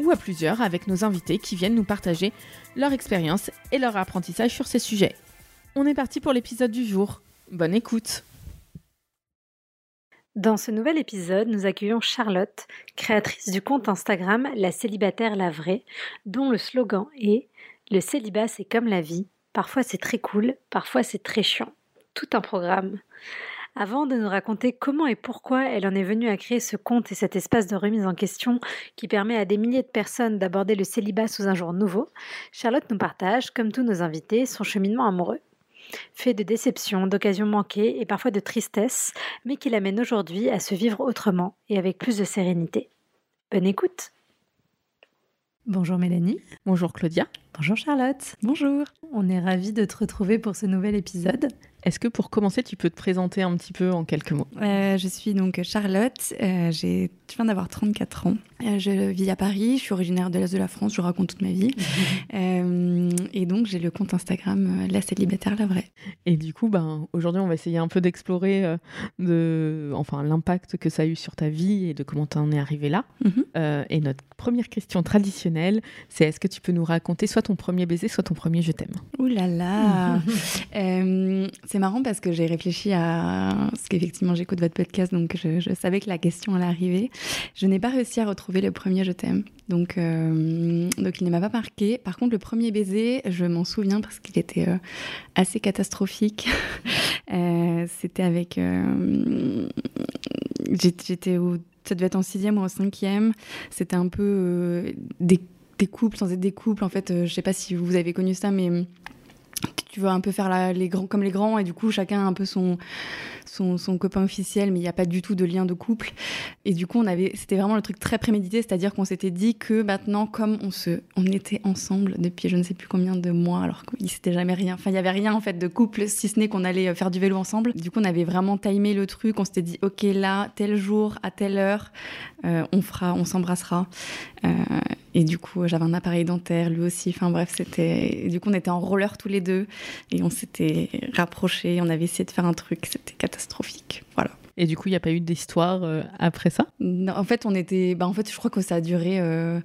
ou à plusieurs avec nos invités qui viennent nous partager leur expérience et leur apprentissage sur ces sujets. On est parti pour l'épisode du jour. Bonne écoute Dans ce nouvel épisode, nous accueillons Charlotte, créatrice du compte Instagram La célibataire la vraie, dont le slogan est Le célibat c'est comme la vie, parfois c'est très cool, parfois c'est très chiant. Tout un programme. Avant de nous raconter comment et pourquoi elle en est venue à créer ce compte et cet espace de remise en question qui permet à des milliers de personnes d'aborder le célibat sous un jour nouveau, Charlotte nous partage, comme tous nos invités, son cheminement amoureux. Fait de déceptions, d'occasions manquées et parfois de tristesse, mais qui l'amène aujourd'hui à se vivre autrement et avec plus de sérénité. Bonne écoute Bonjour Mélanie. Bonjour Claudia. Bonjour Charlotte. Bonjour. On est ravis de te retrouver pour ce nouvel épisode. Est-ce que pour commencer, tu peux te présenter un petit peu en quelques mots? Euh, Je suis donc Charlotte, euh, j'ai, je viens d'avoir 34 ans. Euh, je vis à Paris, je suis originaire de l'Est de la France, je raconte toute ma vie. Mhm. et donc j'ai le compte Instagram La célibataire la vraie. Et du coup, ben, aujourd'hui, on va essayer un peu d'explorer de, enfin, l'impact que ça a eu sur ta vie et de comment tu en es arrivé là. Mhm. et notre première question traditionnelle, c'est est-ce que tu peux nous raconter soit ton premier baiser, soit ton premier je t'aime? Ouh là là C'est marrant parce que j'ai réfléchi à ce qu'effectivement j'écoute votre podcast, donc je, savais que la question allait arriver. Je n'ai pas réussi à retrouver le premier je t'aime, donc, euh, donc il ne m'a pas marqué. Par contre, le premier baiser, je m'en souviens parce qu'il était euh, assez catastrophique. Euh, c'était avec. J'étais au. Ça devait être en sixième ou en cinquième. C'était un peu des, des, couples sans être des couples. En fait, je sais pas si vous avez connu ça, mais tu veux un peu faire les grands comme les grands et du coup chacun a un peu son son, copain officiel mais il n'y a pas du tout de lien de couple. Et du coup on avait c'était vraiment le truc très prémédité c'est-à-dire qu'on s'était dit que maintenant comme on se on était ensemble depuis je ne sais plus combien de mois alors qu'il s'était jamais rien enfin il y avait rien en fait de couple si ce n'est qu'on allait faire du vélo ensemble. Du coup on avait vraiment timé le truc on s'était dit ok là tel jour à telle heure euh, on fera on s'embrassera. euh, et du coup, j'avais un appareil dentaire, lui aussi. Enfin bref, c'était. Du coup, on était en roller tous les deux et on s'était rapprochés. On avait essayé de faire un truc. C'était catastrophique. Voilà. Et du coup, il n'y a pas eu d'histoire euh, après ça? Non, En fait, on était. Bah, en fait, je crois que ça a duré. Euh,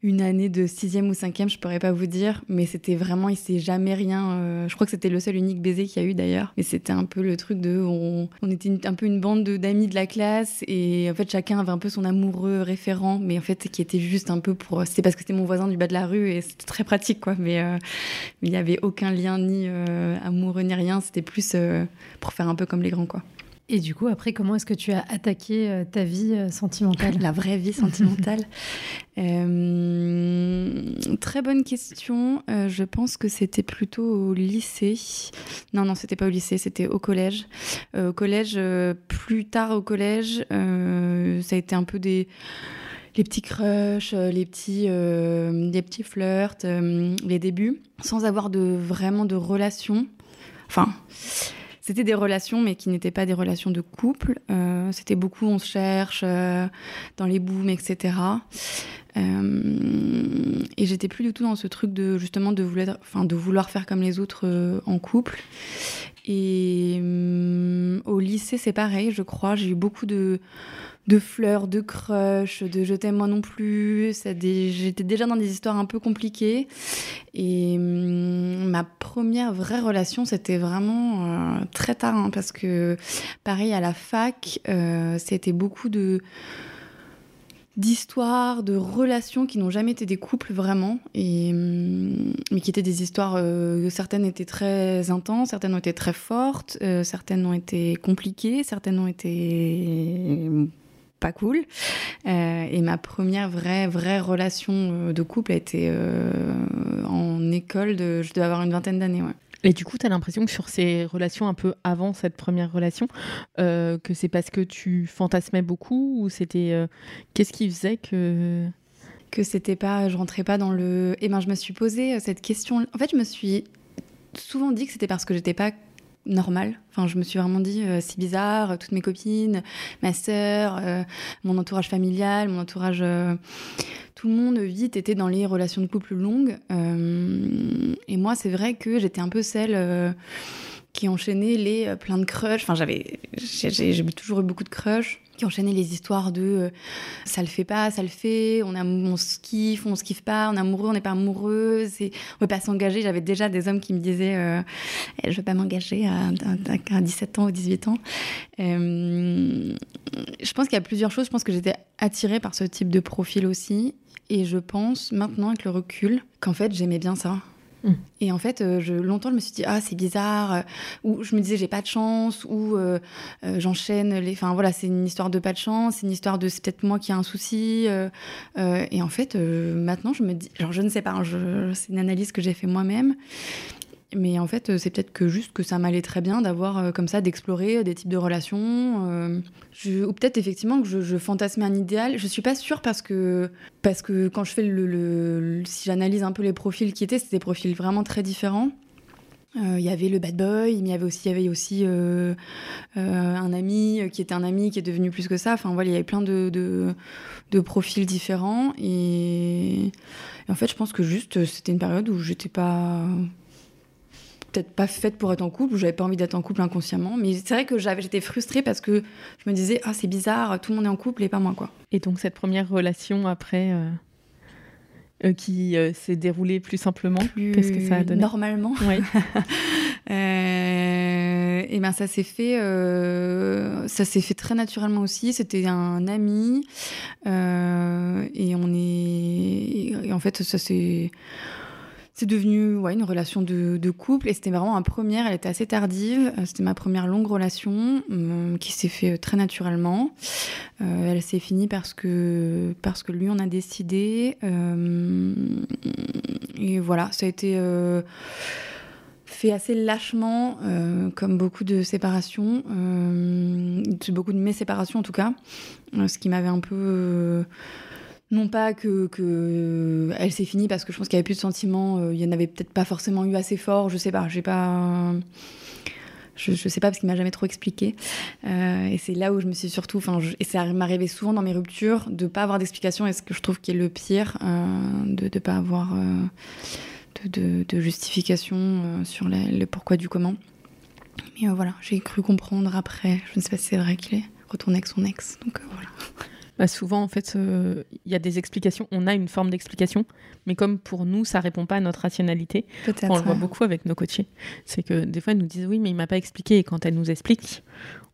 une année de sixième ou cinquième, je pourrais pas vous dire, mais c'était vraiment, il s'est jamais rien. Euh, je crois que c'était le seul unique baiser qu'il y a eu d'ailleurs. Et c'était un peu le truc de, on, était un peu une bande d'amis de la classe et en fait chacun avait un peu son amoureux référent, mais en fait qui était juste un peu pour, c'était parce que c'était mon voisin du bas de la rue et c'était très pratique quoi. Mais euh, il n'y avait aucun lien ni euh, amoureux ni rien. C'était plus pour faire un peu comme les grands quoi. Et du coup, après, comment est-ce que tu as attaqué euh, ta vie euh, sentimentale La vraie vie sentimentale euh, Très bonne question. je pense que c'était plutôt au lycée. Non, non, c'était pas au lycée, c'était au collège. au collège, plus tard au collège, ça a été un peu des les petits crushs, les petits, les petits flirts, les débuts, sans avoir de vraiment de relations. Enfin, c'était des relations, mais qui n'étaient pas des relations de couple. Euh, c'était beaucoup on se cherche euh, dans les booms, etc. Euh, et j'étais plus du tout dans ce truc de justement de vouloir, enfin, de vouloir faire comme les autres en couple. Et au lycée, c'est pareil, je crois. J'ai eu beaucoup de de fleurs, de crush, de je t'aime moi non plus. J'étais déjà dans des histoires un peu compliquées. Et hum, ma première vraie relation, c'était vraiment euh, très tard, hein, parce que pareil, à la fac, euh, c'était beaucoup de d'histoires, de relations qui n'ont jamais été des couples vraiment, hum, mais qui étaient des histoires, euh, certaines étaient très intenses, certaines ont été très fortes, certaines ont été compliquées, certaines ont été pas cool. Euh, et ma première vraie, vraie relation euh, de couple a été euh, en école, de, je devais avoir une vingtaine d'années. Ouais. Et du coup, tu as l'impression que sur ces relations un peu avant cette première relation, que c'est parce que tu fantasmais beaucoup ou c'était. Qu'est-ce qui faisait que que c'était pas, je rentrais pas dans le. Et ben, je me suis posé cette question. En fait, je me suis souvent dit que c'était parce que j'étais pas normale. Enfin, je me suis vraiment dit, euh, c'est bizarre, toutes mes copines, ma sœur, euh, mon entourage familial, mon entourage. euh, tout le monde vite était dans les relations de couple longues. Et moi, c'est vrai que j'étais un peu celle qui enchaînait les euh, plein de crushs. Enfin, j'avais, j'ai, toujours eu beaucoup de crushs qui enchaînaient les histoires de euh, ça le fait pas, ça le fait, on, on se kiffe, on se kiffe pas, on est amoureux, on n'est pas amoureux, c'est, on veut pas s'engager. J'avais déjà des hommes qui me disaient euh, Eh, je veux pas m'engager à 17 ans ou 18 ans. Euh, je pense qu'il y a plusieurs choses. Je pense que j'étais attirée par ce type de profil aussi. Et je pense maintenant, avec le recul, qu'en fait, j'aimais bien ça. Mm. Et en fait, euh, je, longtemps, je me suis dit, ah, c'est bizarre, euh, ou je me disais, j'ai pas de chance, ou euh, j'enchaîne les. Enfin, voilà, c'est une histoire de pas de chance, c'est une histoire de c'est peut-être moi qui ai un souci. et en fait, maintenant, je me dis, genre, je ne sais pas, hein, c'est une analyse que j'ai fait moi-même. Mais en fait, euh, c'est peut-être que juste que ça m'allait très bien d'avoir euh, comme ça, d'explorer euh, des types de relations. ou peut-être effectivement que je, je fantasmais un idéal. Je suis pas sûre parce que, parce que quand je fais le. si j'analyse un peu les profils qui étaient, c'était des profils vraiment très différents. Il y avait le bad boy, aussi, il y avait aussi un ami qui était un ami qui est devenu plus que ça. Enfin voilà, il y avait plein de, de, profils différents. Et, et en fait, je pense que juste c'était une période où j'étais pas peut-être pas faite pour être en couple, où j'avais pas envie d'être en couple inconsciemment. Mais c'est vrai que j'avais, j'étais frustrée parce que je me disais, ah, c'est bizarre, tout le monde est en couple et pas moi, quoi. Et donc cette première relation après euh, euh, qui euh, s'est déroulée plus simplement, Plus qu'est-ce que ça a donné? Normalement. Ouais. Euh, et ben ça s'est fait, ça s'est fait très naturellement aussi. C'était un ami et on est, et en fait ça s'est, c'est devenu ouais, une relation de, couple et c'était vraiment un première. Elle était assez tardive. Euh, C'était ma première longue relation euh, qui s'est fait très naturellement. Euh, elle s'est finie parce que parce que lui on a décidé euh, et voilà ça a été euh, fait assez lâchement, euh, comme beaucoup de séparations, euh, de- beaucoup de mes séparations en tout cas, euh, ce qui m'avait un peu... euh, non pas que, que elle s'est finie parce que je pense qu'il n'y avait plus de sentiments, euh, il y en avait peut-être pas forcément eu assez fort, je sais pas, j'ai pas... Je, je sais pas parce qu'il m'a jamais trop expliqué. Euh, et c'est là où je me suis surtout, enfin, et ça m'arrivait souvent dans mes ruptures de pas avoir d'explication. Et ce que je trouve qui est le pire, euh, de ne pas avoir euh, de, justification euh, sur le pourquoi du comment. Mais euh, voilà, j'ai cru comprendre après. Je ne sais pas si c'est vrai qu'il est retourné avec son ex. Donc euh, voilà. Bah, souvent, en fait, euh, il y a des explications. On a une forme d'explication, mais comme pour nous, ça répond pas à notre rationalité. On le voit ouais. beaucoup avec nos coachés. C'est que des fois, ils nous disent oui, mais il m'a pas expliqué. Et quand elle nous explique,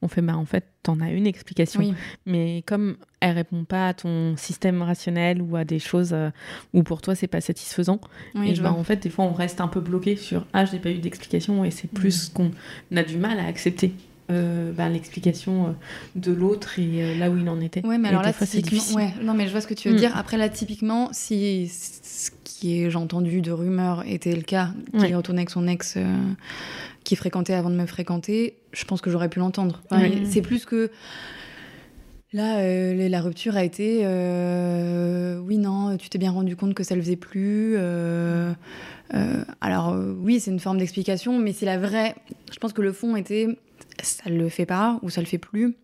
on fait bah en fait, t'en as une explication. Oui, Mais comme elle répond pas à ton système rationnel ou à des choses euh, où pour toi c'est pas satisfaisant, oui, et je vois. en fait, des fois, on reste un peu bloqué sur ah, je n'ai pas eu d'explication et c'est plus qu'on a du mal à accepter. Euh, ben, l'explication euh, de l'autre et euh, là où il en était. Ouais, mais Et alors là, c'est typiquement, difficile. ouais, non, mais je vois ce que tu veux Mm. dire. Après, là, typiquement, si ce qui est, j'ai entendu de rumeurs était le cas, qu'il Ouais. est retourné avec son ex euh, qui fréquentait avant de me fréquenter, je pense que j'aurais pu l'entendre. Enfin. C'est plus que. Là, euh, la rupture a été euh, oui, non, tu t'es bien rendu compte que ça le faisait plus. euh, alors, oui, c'est une forme d'explication, mais c'est la vraie. Je pense que le fond était ça le fait pas ou ça le fait plus.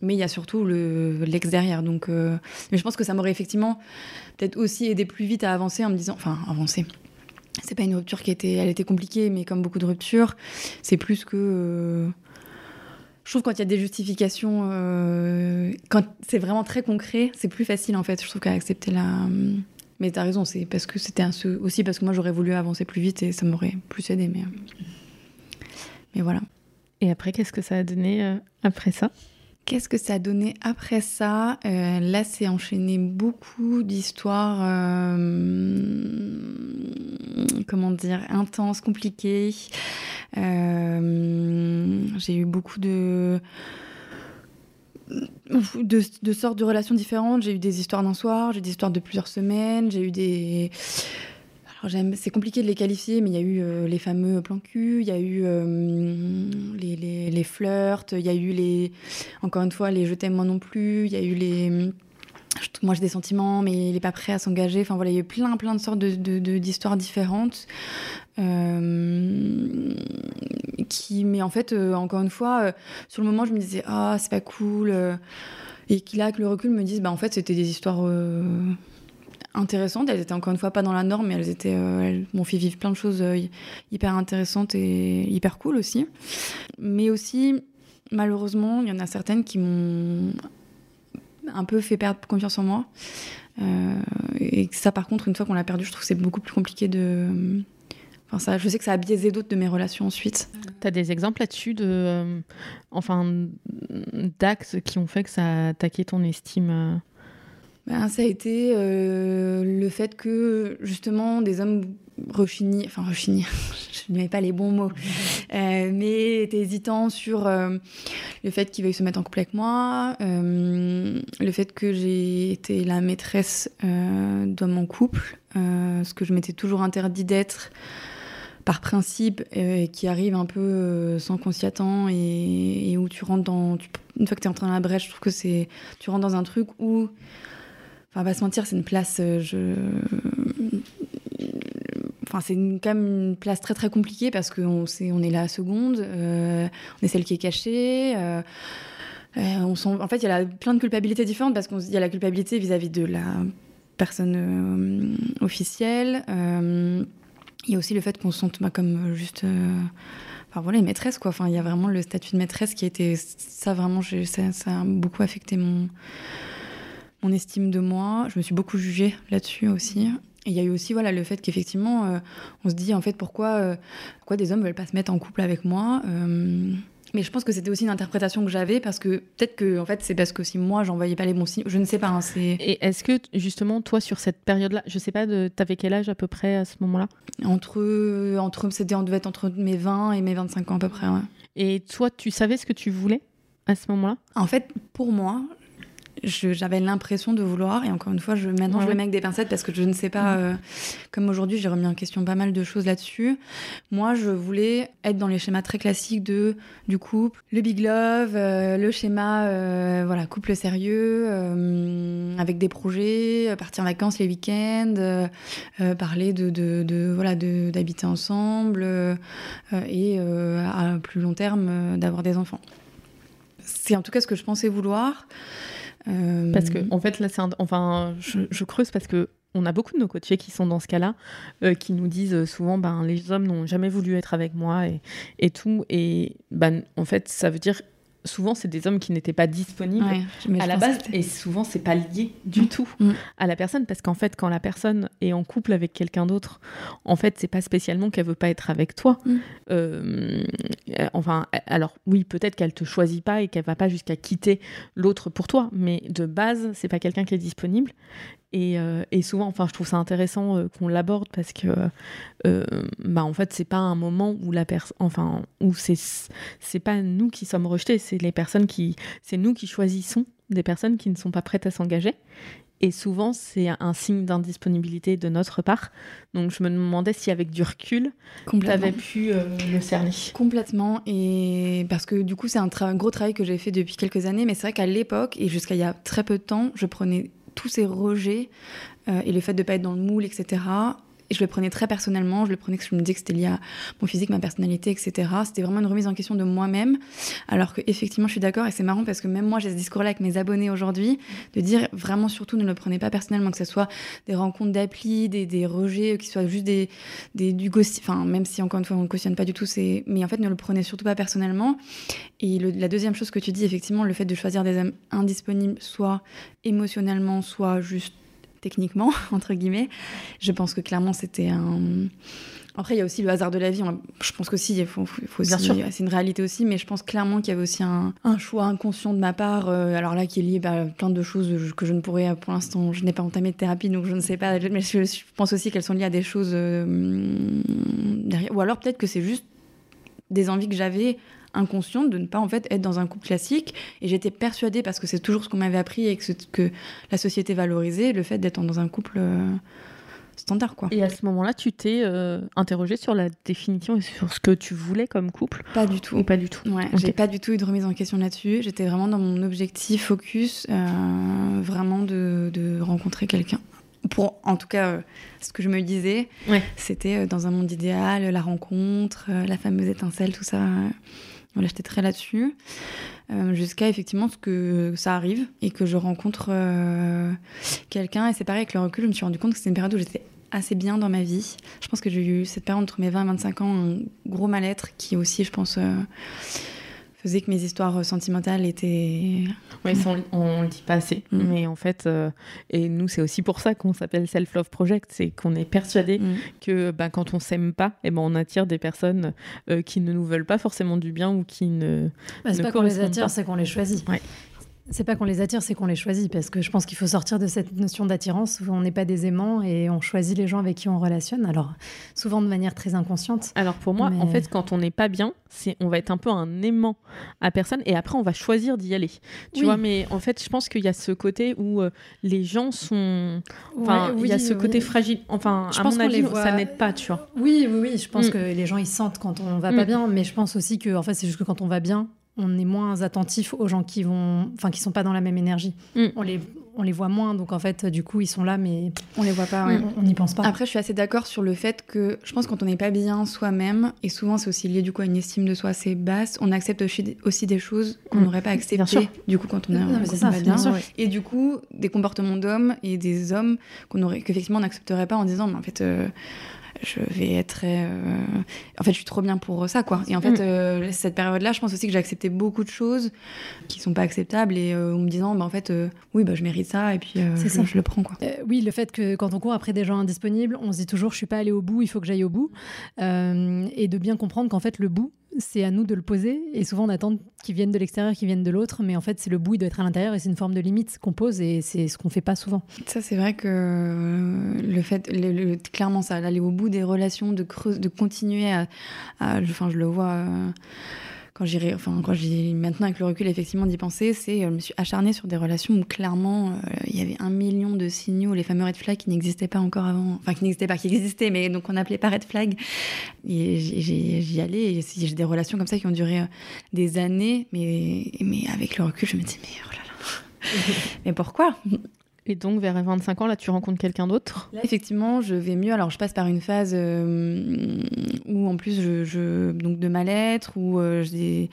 Mais il y a surtout le- l'ex derrière. Donc, euh, Mais je pense que ça m'aurait effectivement peut-être aussi aidé plus vite à avancer en me disant. Enfin, avancer. C'est pas une rupture qui était. Elle était compliquée, mais comme beaucoup de ruptures, c'est plus que. euh, Je trouve quand il y a des justifications, euh, quand c'est vraiment très concret, c'est plus facile en fait. Je trouve qu'à accepter la. Mais t'as raison, c'est parce que c'était aussi parce que moi j'aurais voulu avancer plus vite et ça m'aurait plus aidé. Mais, mais voilà. Et après, qu'est-ce que ça a donné euh, après ça? Qu'est-ce que ça a donné après ça? Euh, Là, c'est enchaîné beaucoup d'histoires, euh, comment dire, intenses, compliquées. J'ai eu beaucoup de, de, de sortes de relations différentes. J'ai eu des histoires d'un soir, j'ai eu des histoires de plusieurs semaines, j'ai eu des... C'est compliqué de les qualifier, mais il y a eu euh, les fameux plans cul, il y a eu euh, les, les, les flirts, il y a eu les, encore une fois, les je t'aime moi non plus, il y a eu les, moi j'ai des sentiments, mais il n'est pas prêt à s'engager. Enfin voilà, il y a eu plein, plein de sortes d'histoires de, différentes. Euh, qui, mais en fait, encore une fois, sur le moment, je me disais, ah, c'est pas cool. et qu'il a, avec le recul, me disent, bah en fait, c'était des histoires intéressantes. Elles étaient encore une fois pas dans la norme, mais elles étaient, elles m'ont fait vivre plein de choses hyper intéressantes et hyper cool aussi. Mais aussi, malheureusement, il y en a certaines qui m'ont un peu fait perdre confiance en moi. Euh, et ça, par contre, une fois qu'on l'a perdu, je trouve que c'est beaucoup plus compliqué de. Enfin, ça, je sais que ça a biaisé d'autres de mes relations ensuite. Tu as des exemples là-dessus de, euh, enfin, d'actes qui ont fait que ça a attaqué ton estime euh? Ben, Ça a été le fait que, justement, des hommes rechigni, enfin rechigni, je ne mets pas les bons mots, euh, mais était hésitant sur euh, le fait qu'il veuille se mettre en couple avec moi, euh, le fait que j'ai été la maîtresse de mon couple, ce que je m'étais toujours interdit d'être par principe, et qui arrive un peu sans qu'on s'y attend, et, où tu rentres dans... une fois que tu es entré dans la brèche, je trouve que c'est... Tu rentres dans un truc où... Enfin, va se mentir, c'est une place... je Enfin, c'est quand une place très très compliquée parce qu'on on est la seconde, euh, on est celle qui est cachée. Euh, euh, on en fait, il y a plein de culpabilités différentes parce qu'il y a la culpabilité vis-à-vis de la personne officielle. il y a aussi le fait qu'on se sente bah, comme juste. Enfin voilà, une maîtresse quoi. Il y a vraiment le statut de maîtresse qui a été. Ça vraiment, ça, ça a beaucoup affecté mon mon estime de moi. Je me suis beaucoup jugée là-dessus aussi il y a eu aussi voilà, le fait qu'effectivement, euh, on se dit en fait pourquoi, euh, pourquoi des hommes ne veulent pas se mettre en couple avec moi. Euh, mais je pense que c'était aussi une interprétation que j'avais parce que peut-être que en fait c'est parce que si moi j'envoyais pas les bons signes, je ne sais pas. Hein, Et est-ce que justement toi sur cette période-là, je sais pas, t'avais quel âge à peu près à ce moment-là? Entre entre c'était on devait être entre mes 20 et mes 25 ans à peu près. Ouais. Et toi tu savais ce que tu voulais à ce moment-là? En fait, pour moi, j'avais l'impression de vouloir, et encore une fois, je, maintenant je le mets avec des pincettes parce que je ne sais pas, euh, comme aujourd'hui j'ai remis en question pas mal de choses là-dessus. Moi, je voulais être dans les schémas très classiques de, du couple, le big love, euh, le schéma, euh, voilà, couple sérieux, avec des projets, partir en vacances les week-ends, parler de, de, de voilà, d'habiter ensemble, et à plus long terme d'avoir des enfants. C'est en tout cas ce que je pensais vouloir. Euh, parce que, en fait, là, c'est enfin, je, creuse parce que on a beaucoup de nos coachés qui sont dans ce cas-là, euh, qui nous disent souvent, ben, les hommes n'ont jamais voulu être avec moi et, et tout. Et ben, en fait, ça veut dire souvent c'est des hommes qui n'étaient pas disponibles à la base et souvent c'est pas lié du mm. tout mm. à la personne parce qu'en fait quand la personne est en couple avec quelqu'un d'autre en fait c'est pas spécialement qu'elle veut pas être avec toi mm. euh, enfin alors oui peut-être qu'elle te choisit pas et qu'elle va pas jusqu'à quitter l'autre pour toi mais de base c'est pas quelqu'un qui est disponible euh, et, souvent, enfin, je trouve ça intéressant euh, qu'on l'aborde parce que, euh, bah, en fait, c'est pas un moment où la personne, enfin, où c'est, c'est pas nous qui sommes rejetés, c'est les personnes qui, c'est nous qui choisissons des personnes qui ne sont pas prêtes à s'engager. Et souvent, c'est un signe d'indisponibilité de notre part. Donc, je me demandais si, avec du recul, tu avais pu le cerner. Complètement. Et parce que, du coup, c'est un, un, gros travail que j'ai fait depuis quelques années. Mais c'est vrai qu'à l'époque, et jusqu'à il y a très peu de temps, je prenais tous ces rejets euh, et le fait de ne pas être dans le moule, etc. Et je le prenais très personnellement, je le prenais que je me disais que c'était lié à mon physique, ma personnalité, etc. C'était vraiment une remise en question de moi-même. Alors que effectivement, je suis d'accord et c'est marrant parce que même moi, j'ai ce discours-là avec mes abonnés aujourd'hui, de dire vraiment surtout ne le prenez pas personnellement, que ce soit des rencontres d'appli, des, rejets, qui soient juste des, du ghost, enfin même si encore une fois on ne cautionne pas du tout, c'est, mais en fait ne le prenez surtout pas personnellement. Et la deuxième chose que tu dis, effectivement, le fait de choisir des hommes indisponibles, soit émotionnellement, soit juste techniquement, entre guillemets. Je pense que clairement, c'était un. Après, il y a aussi le hasard de la vie. Je pense qu'aussi, il faut, faut c'est une réalité aussi, mais je pense clairement qu'il y avait aussi un, choix inconscient de ma part, euh, alors là, qui est lié à plein de choses que je ne pourrais, pour l'instant, je n'ai pas entamé de thérapie, donc je ne sais pas, mais je, pense aussi qu'elles sont liées à des choses euh, derrière. Ou alors peut-être que c'est juste des envies que j'avais inconsciente de ne pas en fait être dans un couple classique. Et j'étais persuadée, parce que c'est toujours ce qu'on m'avait appris et que, que la société valorisait, le fait d'être dans un couple euh, standard, quoi. Et à ce moment-là, tu t'es euh, interrogé sur la définition et sur ce que tu voulais comme couple Pas du tout. Ou pas du tout Ouais, Ok. j'ai pas du tout eu de remise en question là-dessus. J'étais vraiment dans mon objectif focus, euh, vraiment de, de rencontrer quelqu'un. Pour, en tout cas, euh, ce que je me disais, Ouais. c'était euh, dans un monde idéal, la rencontre, euh, la fameuse étincelle, tout ça. Voilà, j'étais très là-dessus. Euh, Jusqu'à effectivement ce que ça arrive et que je rencontre euh, quelqu'un. Et c'est pareil, avec le recul, je me suis rendu compte que c'était une période où j'étais assez bien dans ma vie. Je pense que j'ai eu cette période entre mes 20 et 25 ans, un gros mal-être qui aussi, je pense, euh, faisait que mes histoires sentimentales étaient. Oui, ça, on, on le dit pas assez. Mm. Mais en fait, euh, et nous, c'est aussi pour ça qu'on s'appelle Self Love Project, c'est qu'on est persuadé Mm. que bah, quand on s'aime pas, eh ben, on attire des personnes euh, qui ne nous veulent pas forcément du bien ou qui ne. Bah, c'est ne pas qu'on les attire, c'est qu'on les choisit. Ouais. C'est pas qu'on les attire, c'est qu'on les choisit. Parce que je pense qu'il faut sortir de cette notion d'attirance où on n'est pas des aimants et on choisit les gens avec qui on relationne. Alors, souvent de manière très inconsciente. Alors pour moi, en fait, quand on n'est pas bien, c'est on va être un peu un aimant à personne et après on va choisir d'y aller. Tu Oui. vois, mais en fait, je pense qu'il y a ce côté où euh, les gens sont. Enfin, Ouais, il y a ce oui. côté fragile. Enfin, Je à pense mon avis, les voit- ça n'aide pas, tu vois. Oui, oui, oui. Je pense Mm. que les gens, ils sentent quand on va Mm. pas bien. Mais je pense aussi que, en fait, c'est juste que quand on va bien, on est moins attentif aux gens qui vont, enfin, qui sont pas dans la même énergie. Mm. On les, on les voit moins. Donc, en fait, du coup, ils sont là, mais On les voit pas, on n'y pense pas. Après, je suis assez d'accord sur le fait que je pense que quand on n'est pas bien soi-même, et souvent c'est aussi lié du coup à une estime de soi assez basse, on accepte aussi des choses qu'on Mm. n'aurait pas acceptées du coup quand on, est, Non, on va bien bien. sûr. Et du coup, des comportements d'hommes et des hommes qu'on aurait, qu'effectivement on n'accepterait pas en disant, mais en fait, euh, je vais être. euh, En fait, je suis trop bien pour ça, quoi. Et en fait, Mm. euh, cette période-là, je pense aussi que j'ai accepté beaucoup de choses qui sont pas acceptables et euh, en me disant, bah, en fait, euh, oui, bah, je mérite ça et puis C'est je, ça. je le prends, quoi. Oui, le fait que quand on court après des gens indisponibles, on se dit toujours je suis pas allé au bout, il faut que j'aille au bout. Et de bien comprendre qu'en fait le bout, c'est à nous de le poser. Et souvent on attend qu'ils viennent de l'extérieur, qu'ils viennent de l'autre. Mais en fait, c'est le bout, il doit être à l'intérieur et c'est une forme de limite qu'on pose et c'est ce qu'on fait pas souvent. Ça, c'est vrai que euh, le fait, clairement, ça, d'aller au bout des relations, de creuser, de continuer à, enfin, je le vois euh, quand j'irai, enfin, quand j'ai maintenant avec le recul, effectivement, d'y penser, c'est, euh, je me suis acharnée sur des relations où clairement, euh, il y avait un million de signaux, les fameux red flags qui n'existaient pas encore avant, enfin, qui n'existaient pas, qui existaient, mais donc on n'appelait pas red flag. Et j'y- allais, et j'ai des relations comme ça qui ont duré euh, des années, mais, mais avec le recul, je me dis, mais oh là là. mais pourquoi? Et donc, vers 25 ans, là, tu rencontres quelqu'un d'autre? Effectivement, je vais mieux. Alors, je passe par une phase euh, où, en plus, je, donc de mal-être, où euh, je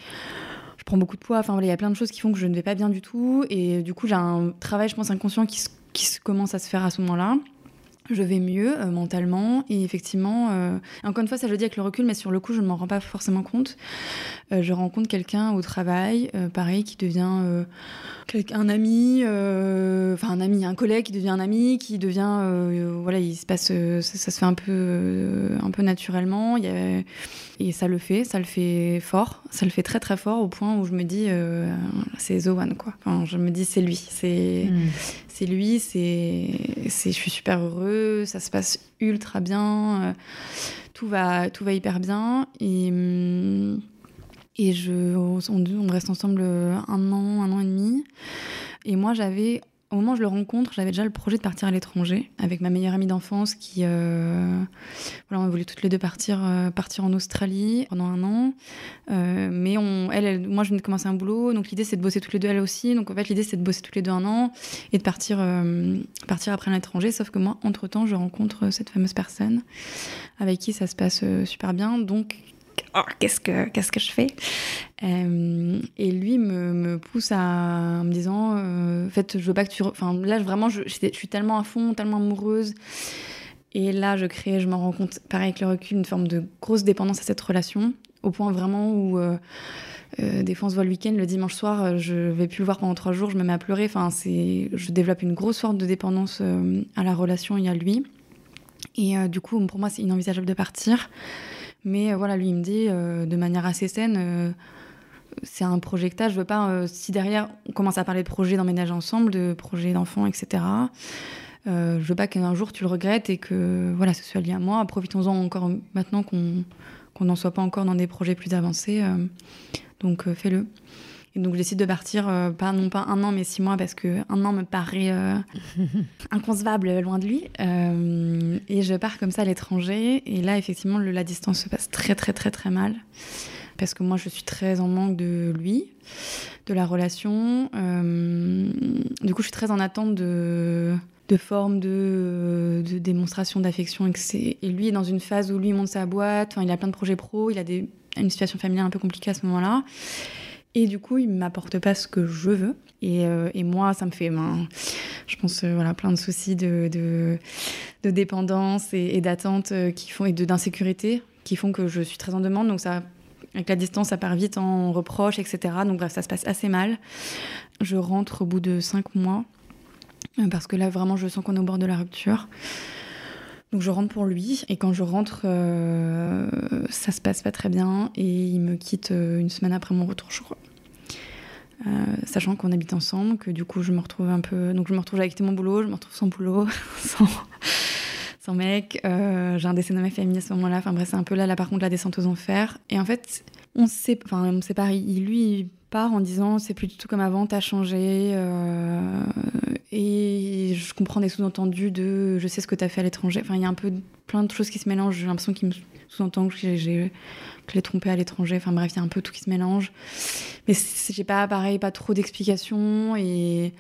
prends beaucoup de poids. Enfin, voilà, il y a plein de choses qui font que je ne vais pas bien du tout. Et du coup, j'ai un travail, je pense, inconscient qui, qui commence à se faire à ce moment-là. Je vais mieux euh, mentalement et effectivement, euh, encore une fois, ça je le dis avec le recul, mais sur le coup, je ne m'en rends pas forcément compte. Euh, je rencontre quelqu'un au travail, euh, pareil, qui devient euh, un ami, enfin un ami, un collègue qui devient un ami, qui devient, voilà, il se passe, ça, ça se fait un peu, un peu naturellement. Y a- et ça le fait, ça le fait fort, ça le fait très très fort au point où je me dis, c'est The quoi. Enfin, je me dis c'est lui, c'est c'est lui, c'est, je suis super heureux, ça se passe ultra bien, euh, tout va, tout va hyper bien et hum, et je, on, on reste ensemble un an, un an et demi. Et moi, j'avais, au moment où je le rencontre, j'avais déjà le projet de partir à l'étranger avec ma meilleure amie d'enfance qui, euh, voilà, on voulait toutes les deux partir, euh, partir en Australie pendant un an. Euh, mais on, elle, moi, je venais de commencer un boulot, donc l'idée c'est de bosser toutes les deux, elle aussi. Donc en fait, l'idée c'est de bosser toutes les deux un an et de partir, partir après à l'étranger. Sauf que moi, entre temps, je rencontre cette fameuse personne avec qui ça se passe super bien. Donc oh, qu'est-ce que qu'est-ce que je fais? Euh, Et lui me, pousse à en me disant, euh, en je veux pas que tu, enfin là vraiment, je, suis tellement à fond, tellement amoureuse. Et là, je crée, je m'en rends compte, pareil avec le recul, une forme de grosse dépendance à cette relation, au point vraiment où euh, euh, des fois on se voit le week-end, le dimanche soir, euh, je vais plus le voir pendant trois jours, je me mets à pleurer. Enfin, c'est, je développe une grosse forme de dépendance à la relation et à lui. Et du coup, pour moi, c'est inenvisageable de partir. Mais euh, voilà, lui, il me dit euh, de manière assez saine, euh, c'est un projectage. Je veux pas, si derrière on commence à parler de projets d'emménager ensemble, de projets d'enfants, etc. Je veux pas qu'un jour tu le regrettes et que voilà, ce soit lié à moi. Profitons-en encore maintenant qu'on n'en soit pas encore dans des projets plus avancés. donc fais-le. Et donc, je décide de partir, pas non pas un an, mais six mois, parce que un an me paraît inconcevable loin de lui. et je pars comme ça à l'étranger. Et là, effectivement, la distance se passe très, très, très, très mal. Parce que moi, je suis très en manque de lui, de la relation. du coup, je suis très en attente de de forme de, de démonstration d'affection. Et, et lui est dans une phase où lui monte sa boîte, enfin, il a plein de projets pro, il a des, une situation familiale un peu compliquée à ce moment-là. Et du coup, il ne m'apporte pas ce que je veux. Et, euh, et moi, ça me fait, ben, je pense, euh, voilà, plein de soucis de, de, dépendance et, d'attente euh, et d'insécurité qui font que je suis très en demande. Donc, ça, avec la distance, ça part vite en reproche, etc. Donc, bref, ça se passe assez mal. Je rentre au bout de cinq mois. Parce que là vraiment je sens qu'on est au bord de la rupture. Donc je rentre pour lui et quand je rentre, euh, ça se passe pas très bien et il me quitte euh, une semaine après mon retour, je crois. sachant qu'on habite ensemble, que du coup je me retrouve un peu, donc je me retrouve avec mon boulot, je me retrouve sans boulot, sans, sans mec. j'ai un décès dans ma famille à ce moment-là. Enfin bref, c'est un peu là, là par contre la descente aux enfers. Et en fait, on sait, enfin on sépare. Lui, en disant c'est plus du tout comme avant, t'as changé. Euh, et je comprends des sous-entendus de je sais ce que t'as fait à l'étranger. Enfin, il y a un peu plein de choses qui se mélangent. J'ai l'impression qu'il me sous-entend que j'ai que l'ai trompé à l'étranger. Enfin bref, il y a un peu tout qui se mélange. Mais j'ai pas pareil, pas trop d'explications et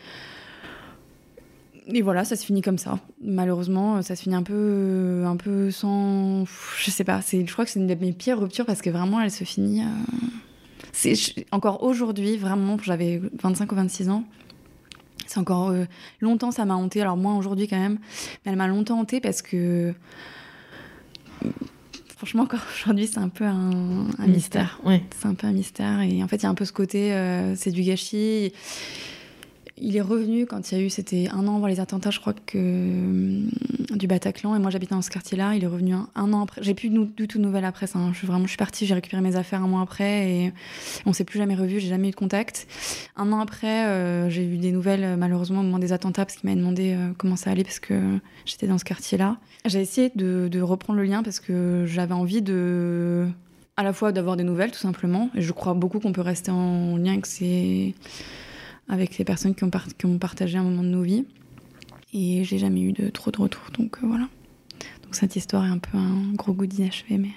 et voilà, ça se finit comme ça. Malheureusement, ça se finit un peu, un peu sans, je sais pas. Je crois que c'est une de mes pires ruptures parce que vraiment, elle se finit. Euh, c'est encore aujourd'hui, vraiment, j'avais 25 ou 26 ans. C'est encore euh, longtemps, ça m'a hanté. Alors, moins aujourd'hui quand même, mais elle m'a longtemps hanté parce que. Franchement, encore aujourd'hui, c'est un peu un, mystère. C'est un peu un mystère. Et en fait, il y a un peu ce côté, euh, c'est du gâchis. Il est revenu quand il y a eu, c'était un an avant les attentats, je crois que euh, du Bataclan, et moi j'habitais dans ce quartier-là. Il est revenu un, an après. J'ai plus du tout de nouvelles après ça. Hein. Je suis vraiment, je suis partie, j'ai récupéré mes affaires un mois après, et on s'est plus jamais revu. J'ai jamais eu de contact. Un an après, euh, j'ai eu des nouvelles, euh, malheureusement au moment des attentats, parce qu'il m'a demandé comment ça allait, parce que j'étais dans ce quartier-là. J'ai essayé de, de reprendre le lien parce que j'avais envie de à la fois d'avoir des nouvelles tout simplement et je crois beaucoup qu'on peut rester en lien que c'est avec les personnes qui ont, qui ont partagé un moment de nos vies. Et j'ai jamais eu de trop de retours. Donc euh, voilà. Donc cette histoire est un peu un gros goût d'inachevé. Mais...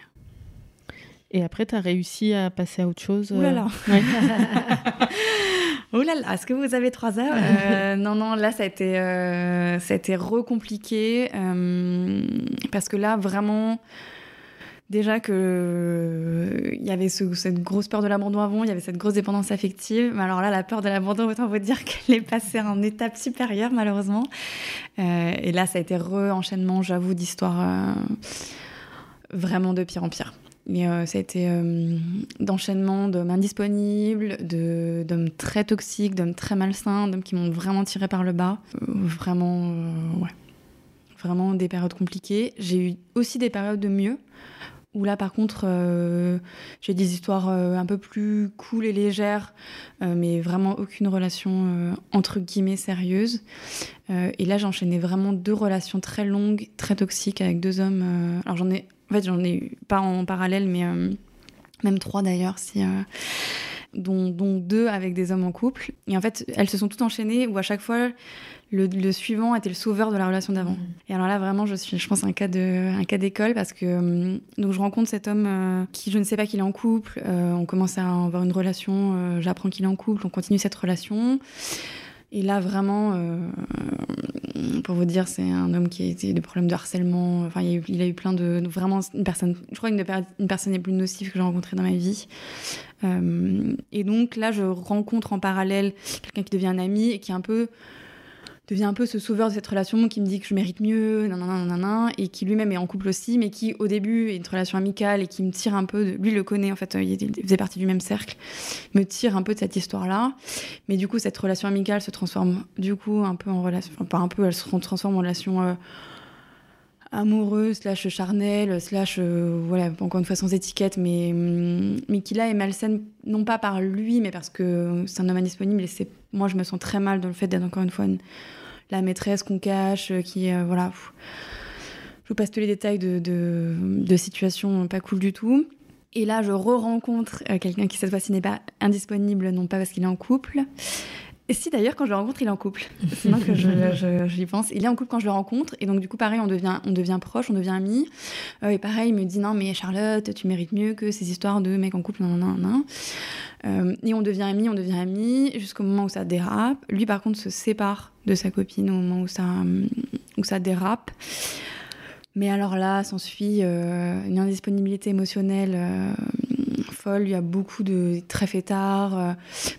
Et après, tu as réussi à passer à autre chose Ouh là là Ouh là là, est-ce que vous avez trois heures euh, Non, non, là, ça a été, euh, ça a été recompliqué. parce que là, vraiment déjà que il y avait cette grosse peur de l'abandon avant, il y avait cette grosse dépendance affective. Mais alors là, la peur de l'abandon, autant vous dire qu'elle est passée en étape supérieure, malheureusement. Euh, et là, ça a été re-enchaînement, j'avoue, d'histoires euh, vraiment de pire en pire. Mais euh, ça a été d'enchaînement d'hommes indisponibles, d'hommes très toxiques, d'hommes très malsains, d'hommes qui m'ont vraiment tiré par le bas. vraiment, ouais. Vraiment des périodes compliquées. J'ai eu aussi des périodes de mieux où là, par contre, euh, j'ai des histoires euh, un peu plus cool et légères, euh, mais vraiment aucune relation entre guillemets sérieuse. et là, j'enchaînais vraiment deux relations très longues, très toxiques avec deux hommes. alors j'en ai, en fait, j'en ai eu pas en parallèle, mais même trois d'ailleurs, si. Dont, dont, deux avec des hommes en couple. Et en fait, elles se sont toutes enchaînées où à chaque fois, le, suivant était le sauveur de la relation d'avant. Mmh. Et alors là, vraiment, je suis, je pense, un cas de, un cas d'école parce que euh, donc je rencontre cet homme euh, qui, je ne sais pas qu'il est en couple. Euh, on commence à avoir une relation. J'apprends qu'il est en couple. On continue cette relation. Et là, vraiment, pour vous dire, c'est un homme qui a été des problèmes de harcèlement. Enfin, il a eu, plein de, vraiment une personne. Je crois une, une personne les plus nocives que j'ai rencontrée dans ma vie. et donc là, je rencontre en parallèle quelqu'un qui devient un ami et qui est un peu devient un peu ce sauveur de cette relation qui me dit que je mérite mieux, nanana, et qui lui-même est en couple aussi, mais qui au début est une relation amicale et qui me tire un peu, de, lui le connaît en fait, il, faisait partie du même cercle, me tire un peu de cette histoire-là. Mais du coup, cette relation amicale se transforme du coup un peu en relation, enfin pas un peu, elle se transforme en relation euh, amoureuse, slash charnelle, slash, euh, voilà, encore une fois sans étiquette, mais, mm, mais qui là est malsaine, non pas par lui, mais parce que c'est un homme indisponible et c'est, moi je me sens très mal dans le fait d'être encore une fois une la maîtresse qu'on cache, euh, qui, euh, voilà. Je vous passe tous les détails de, de, situations pas cool du tout. Et là, je re-rencontre quelqu'un qui cette fois-ci n'est pas indisponible, non pas parce qu'il est en couple. Et si d'ailleurs, quand je le rencontre, il est en couple. Sinon que j'y pense. Il est en couple quand je le rencontre. Et donc, du coup, pareil, on devient, on devient proche, on devient amis. Euh, et pareil, il me dit Non, mais Charlotte, tu mérites mieux que ces histoires de mecs en couple. Non, non, non. Euh, et on devient amis, on devient amis, jusqu'au moment où ça dérape. Lui, par contre, se sépare de sa copine au moment où ça, où ça dérape. Mais alors là, s'ensuit euh, une indisponibilité émotionnelle euh, Il y a beaucoup de très fêtards, euh,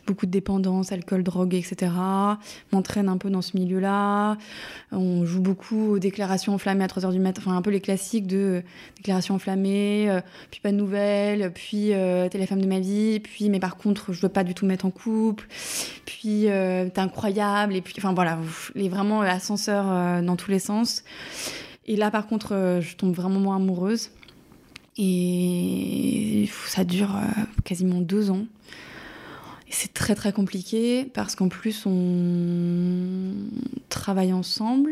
beaucoup de dépendance, alcool, drogue, etc. M'entraîne un peu dans ce milieu-là. On joue beaucoup aux déclarations enflammées à 3h du matin. Enfin, un peu les classiques de déclarations enflammées, puis pas de nouvelles, puis t'es la femme de ma vie, puis mais par contre, je veux pas du tout mettre en couple, puis t'es incroyable, et puis, enfin voilà, est vraiment l'ascenseur dans tous les sens. Et là, par contre, euh, je tombe vraiment moins amoureuse. Et ça dure euh, quasiment deux ans. C'est très très compliqué parce qu'en plus, on travaille ensemble.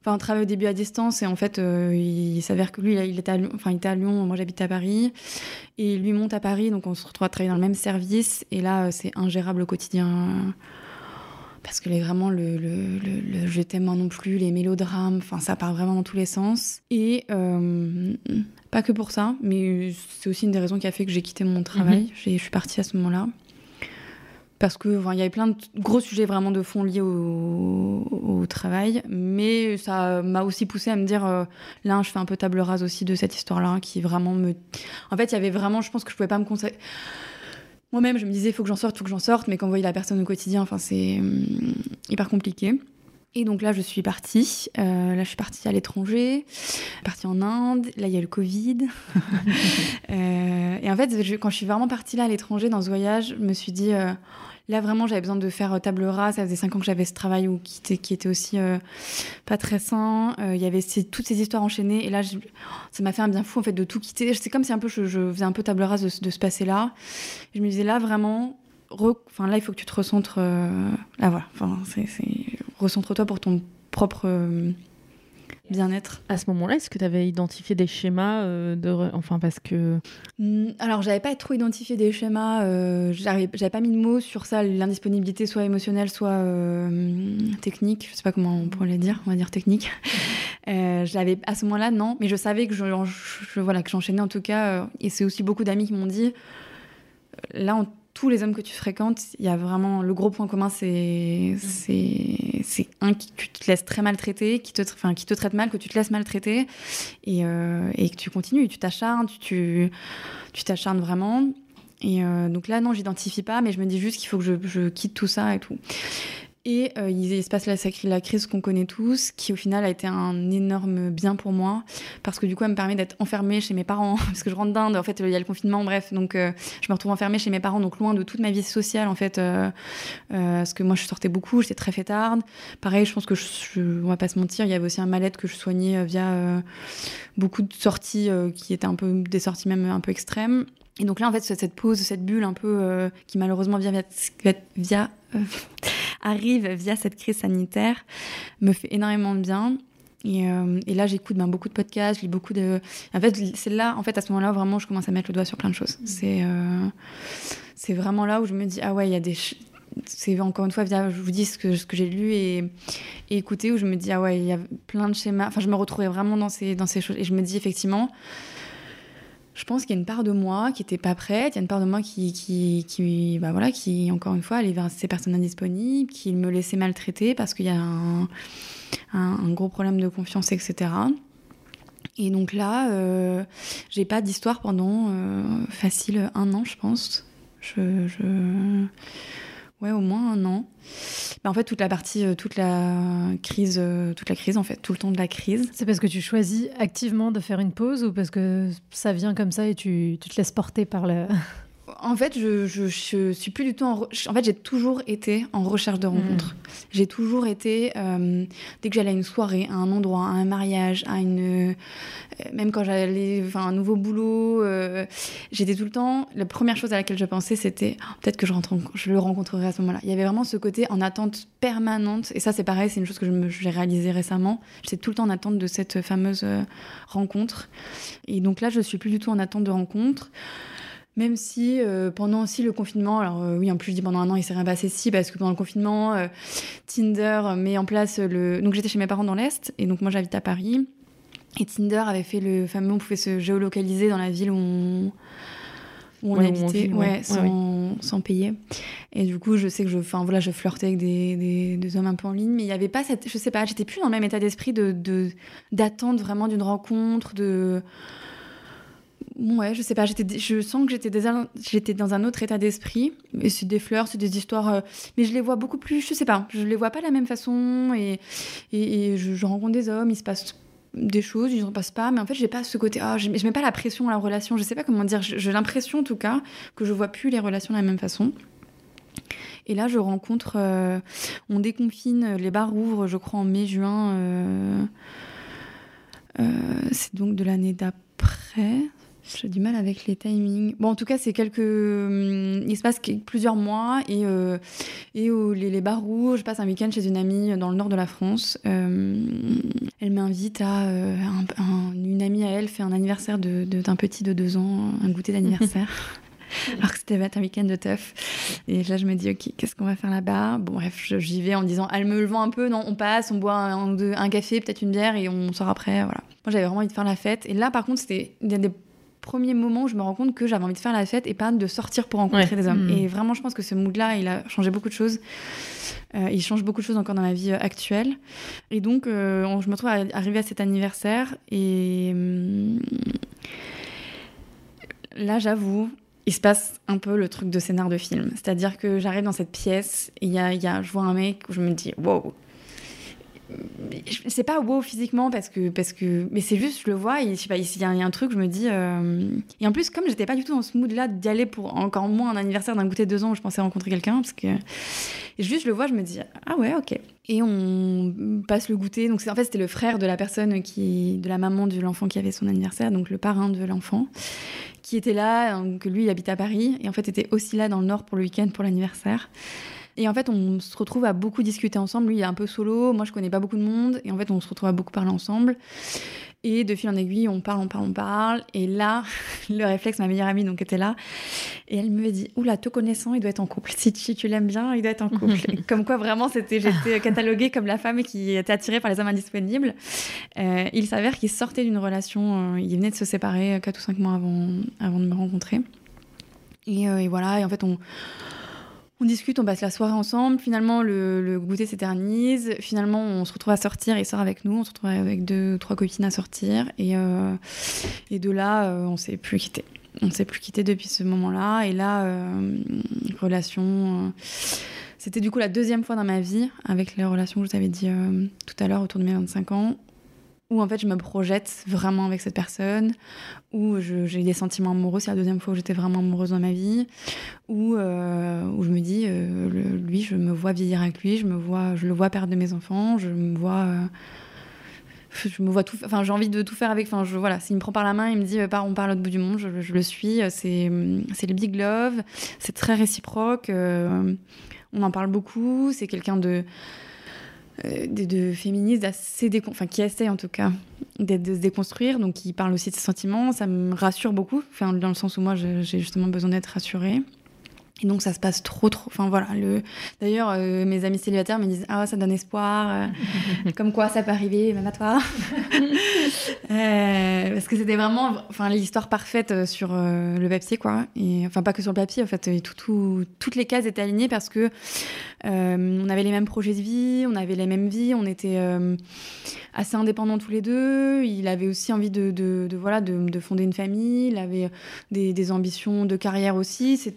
Enfin, on travaille au début à distance et en fait, euh, il, s'avère que lui, il était, à enfin, il était à Lyon, moi j'habite à Paris. Et lui monte à Paris, donc on se retrouve à travailler dans le même service. Et là, c'est ingérable au quotidien parce que les, vraiment le, le, le, je t'aime non plus, les mélodrames, enfin ça part vraiment dans tous les sens. Et euh, pas que pour ça, mais c'est aussi une des raisons qui a fait que j'ai quitté mon travail. Mhm. Je suis partie à ce moment-là. Parce que il y avait plein de gros sujets vraiment de fond liés au, au travail, mais ça m'a aussi poussé à me dire euh, là, je fais un peu table rase aussi de cette histoire-là, qui vraiment me. En fait, il y avait vraiment, je pense que je pouvais pas me consacrer moi-même, je me disais, il faut que j'en sorte, il faut que j'en sorte, mais quand vous voyez la personne au quotidien, enfin, c'est hum, hyper compliqué. Et donc là, je suis partie. Euh, là, je suis partie à l'étranger, partie en Inde. Là, il y a le Covid. euh, et en fait, quand je suis vraiment partie là à l'étranger dans ce voyage, je me suis dit, euh, Là, vraiment, j'avais besoin de faire euh, table rase. Ça faisait cinq ans que j'avais ce travail où, qui, était, qui était aussi euh, pas très sain. Euh, il y avait toutes ces histoires enchaînées. Et là, ça m'a fait un bien fou, en fait, de tout quitter. C'est comme si un peu je, faisais un peu table rase de, de ce passé-là. Je me disais, là, vraiment, enfin, là, il faut que tu te recentres. là, voilà. Enfin, recentre-toi pour ton propre bien-être. À ce moment-là, est-ce que tu avais identifié des schémas euh, de enfin parce que alors j'avais pas trop identifié des schémas, euh, j'avais pas mis de mots sur ça, l'indisponibilité soit émotionnelle soit euh, technique, je sais pas comment on pourrait le dire, on va dire technique. euh, j'avais à ce moment-là non, mais je savais que je, je voilà que j'enchaînais en tout cas et c'est aussi beaucoup d'amis qui m'ont dit là on tous les hommes que tu fréquentes, il y a vraiment le gros point commun, c'est c'est un qui te laisse très maltraiter, qui te enfin qui te traite mal, que tu te laisses maltraiter et, euh, et que tu continues, tu t'acharnes, tu tu t'acharnes vraiment. Et euh, donc là non, j'identifie pas, mais je me dis juste qu'il faut que je, je quitte tout ça et tout. Et euh, il, se passe la, la crise qu'on connaît tous, qui au final a été un énorme bien pour moi, parce que du coup, elle me permet d'être enfermée chez mes parents, parce que je rentre d'Inde, en fait, il y a le confinement, bref, donc euh, je me retrouve enfermée chez mes parents, donc loin de toute ma vie sociale, en fait, euh, parce que moi, je sortais beaucoup, j'étais très fêtarde. Pareil, je pense que, je, on va pas se mentir, il y avait aussi un mal-être que je soignais via beaucoup de sorties qui étaient un peu, des sorties même un peu extrêmes. Et donc là, en fait, cette pause, cette bulle un peu qui malheureusement vient via, via arrive via cette crise sanitaire me fait énormément de bien. Et, euh, et là, j'écoute ben, beaucoup de podcasts, je lis beaucoup de. En fait, c'est là, en fait, à ce moment-là, vraiment, je commence à mettre le doigt sur plein de choses. Mmh. C'est euh, c'est vraiment là où je me dis ah ouais, il y a des. C'est encore une fois via, je vous dis ce que, ce que j'ai lu et, et écouté, où je me dis ah ouais, il y a plein de schémas. Enfin, je me retrouvais vraiment dans ces, dans ces choses. Et je me dis effectivement, je pense qu'il y a une part de moi qui n'était pas prête, il y a une part de moi qui, qui, qui, bah voilà, qui encore une fois, allait vers ces personnes indisponibles, qui me laissait maltraiter parce qu'il y a un, gros problème de confiance, etc. Et donc là, euh, j'ai pas d'histoire pendant euh, facile un an, je pense. Je... Ouais, au moins un an. Bah, en fait, toute la partie, euh, toute la crise, euh, toute la crise, en fait, tout le temps de la crise. C'est parce que tu choisis activement de faire une pause ou parce que ça vient comme ça et tu, tu te laisses porter par le. En fait, je, je, je, suis plus du tout en. En fait, j'ai toujours été en recherche de rencontres. Mmh. J'ai toujours été. Euh, dès que j'allais à une soirée, à un endroit, à un mariage, à une. Euh, même quand j'allais. Enfin, un nouveau boulot, euh, j'étais tout le temps. La première chose à laquelle je pensais, c'était oh, peut-être que je, rentre, je le rencontrerai à ce moment-là. Il y avait vraiment ce côté en attente permanente. Et ça, c'est pareil, c'est une chose que j'ai réalisé récemment. J'étais tout le temps en attente de cette fameuse rencontre. Et donc là, je suis plus du tout en attente de rencontre. Même si euh, pendant aussi le confinement, alors euh, oui, en plus je dis pendant un an, il s'est rien passé si, parce que pendant le confinement, euh, Tinder met en place le. Donc j'étais chez mes parents dans l'Est, et donc moi j'habite à Paris. Et Tinder avait fait le fameux, on pouvait se géolocaliser dans la ville où on, où on habitait, ouais, sans, sans, payer. Et du coup, je sais que je, enfin voilà, je flirtais avec des, des, des, hommes un peu en ligne, mais il n'y avait pas cette, je sais pas, j'étais plus dans le même état d'esprit de d'attente vraiment d'une rencontre, de ouais, je sais pas, je sens que j'étais, dans un autre état d'esprit. Et c'est des fleurs, c'est des histoires, euh, mais je les vois beaucoup plus, je sais pas, je les vois pas de la même façon. Et, et, je, rencontre des hommes, il se passe des choses, ils en passent pas, mais en fait, j'ai pas ce côté, ah, je, mets pas la pression à la relation, je sais pas comment dire, j'ai l'impression en tout cas que je vois plus les relations de la même façon. Et là, je rencontre, euh, on déconfine, les bars ouvrent, je crois, en mai-juin. Euh, c'est donc de l'année d'après, j'ai du mal avec les timings. Bon, en tout cas, c'est quelques. Hum, il se passe plusieurs mois et, euh, et les, les, bars rouges, je passe un week-end chez une amie dans le nord de la France. Euh, elle m'invite à. Euh, une amie à elle fait un anniversaire d'un de, petit de deux ans, un goûter d'anniversaire. alors que c'était un week-end de teuf. Et là, je me dis, ok, qu'est-ce qu'on va faire là-bas? Bon, bref, j'y vais en me disant, elle me le vend un peu, non, on passe, on boit un, un café, peut-être une bière et on sort après, voilà. Moi, j'avais vraiment envie de faire la fête. Et là, par contre, c'était des premier moment où je me rends compte que j'avais envie de faire la fête et pas de sortir pour rencontrer des hommes. Mm. Et vraiment, je pense que ce mood-là, il a changé beaucoup de choses. Euh, il change beaucoup de choses encore dans ma vie euh, actuelle. Et donc, euh, je me trouve arrivée à cet anniversaire et hum, là, j'avoue, il se passe un peu le truc de scénar de film. C'est-à-dire que j'arrive dans cette pièce et y a, y a, je vois un mec où je me dis, wow, c'est pas wow physiquement parce que parce que mais c'est juste je le vois et je sais pas il y, a un truc je me dis euh, et en plus comme j'étais pas du tout dans ce mood là d'y aller pour encore moins un anniversaire d'un goûter de deux ans où je pensais rencontrer quelqu'un parce que et juste je le vois je me dis ah ouais ok. Et on passe le goûter donc en fait c'était le frère de la personne qui de la maman de l'enfant qui avait son anniversaire donc le parrain de l'enfant qui était là que lui il habite à Paris et en fait était aussi là dans le nord pour le week-end pour l'anniversaire et en fait, on se retrouve à beaucoup discuter ensemble. Lui, il est un peu solo. Moi, je connais pas beaucoup de monde. Et en fait, on se retrouve à beaucoup parler ensemble. Et de fil en aiguille, on parle, on parle, on parle. Et là, le réflexe, ma meilleure amie donc était là. Et elle me dit Oula, te connaissant, il doit être en couple. Si, tu l'aimes bien, il doit être en couple. comme quoi, vraiment, c'était, j'étais cataloguée comme la femme qui était attirée par les hommes indisponibles. Euh, il s'avère qu'il sortait d'une relation. Euh, il venait de se séparer 4 ou 5 mois avant, avant de me rencontrer. Et, euh, et voilà. Et en fait, on on discute, on passe la soirée ensemble. Finalement, le, goûter s'éternise. Finalement, on se retrouve à sortir. Il sort avec nous. On se retrouve avec deux, trois copines à sortir. Et, euh, et de là, euh, on s'est plus quitté. On s'est plus quitté depuis ce moment-là. Et là, euh, relation. C'était du coup la deuxième fois dans ma vie avec les relations que je vous avais dit tout à l'heure autour de mes 25 ans où en fait je me projette vraiment avec cette personne, où j'ai des sentiments amoureux, c'est la deuxième fois où j'étais vraiment amoureuse dans ma vie, où, euh, où je me dis, euh, lui, je me vois vieillir avec lui, je, me vois, je le vois perdre mes enfants, je me vois... Euh, je me vois tout, enfin j'ai envie de tout faire avec. Enfin je voilà, s'il me prend par la main, il me dit on part à l'autre bout du monde, je, le suis. C'est le big love, c'est très réciproque. on en parle beaucoup. C'est quelqu'un de de, de féministes assez enfin qui essaie en tout cas de, se déconstruire, donc qui parle aussi de ses sentiments. Ça me rassure beaucoup, enfin, dans le sens où moi j'ai justement besoin d'être rassurée. Et donc ça se passe trop trop. Enfin voilà. Le... D'ailleurs euh, mes amis célibataires me disent ah ça donne espoir. Euh, comme quoi ça peut arriver même à toi. euh, parce que c'était vraiment enfin l'histoire parfaite sur le papier quoi. Et enfin pas que sur le papier en fait. Tout, tout, toutes les cases étaient alignées parce que on avait les mêmes projets de vie, on avait les mêmes vies, on était assez indépendants tous les deux. Il avait aussi envie de, de, de voilà de, de, fonder une famille. Il avait des, des ambitions de carrière aussi.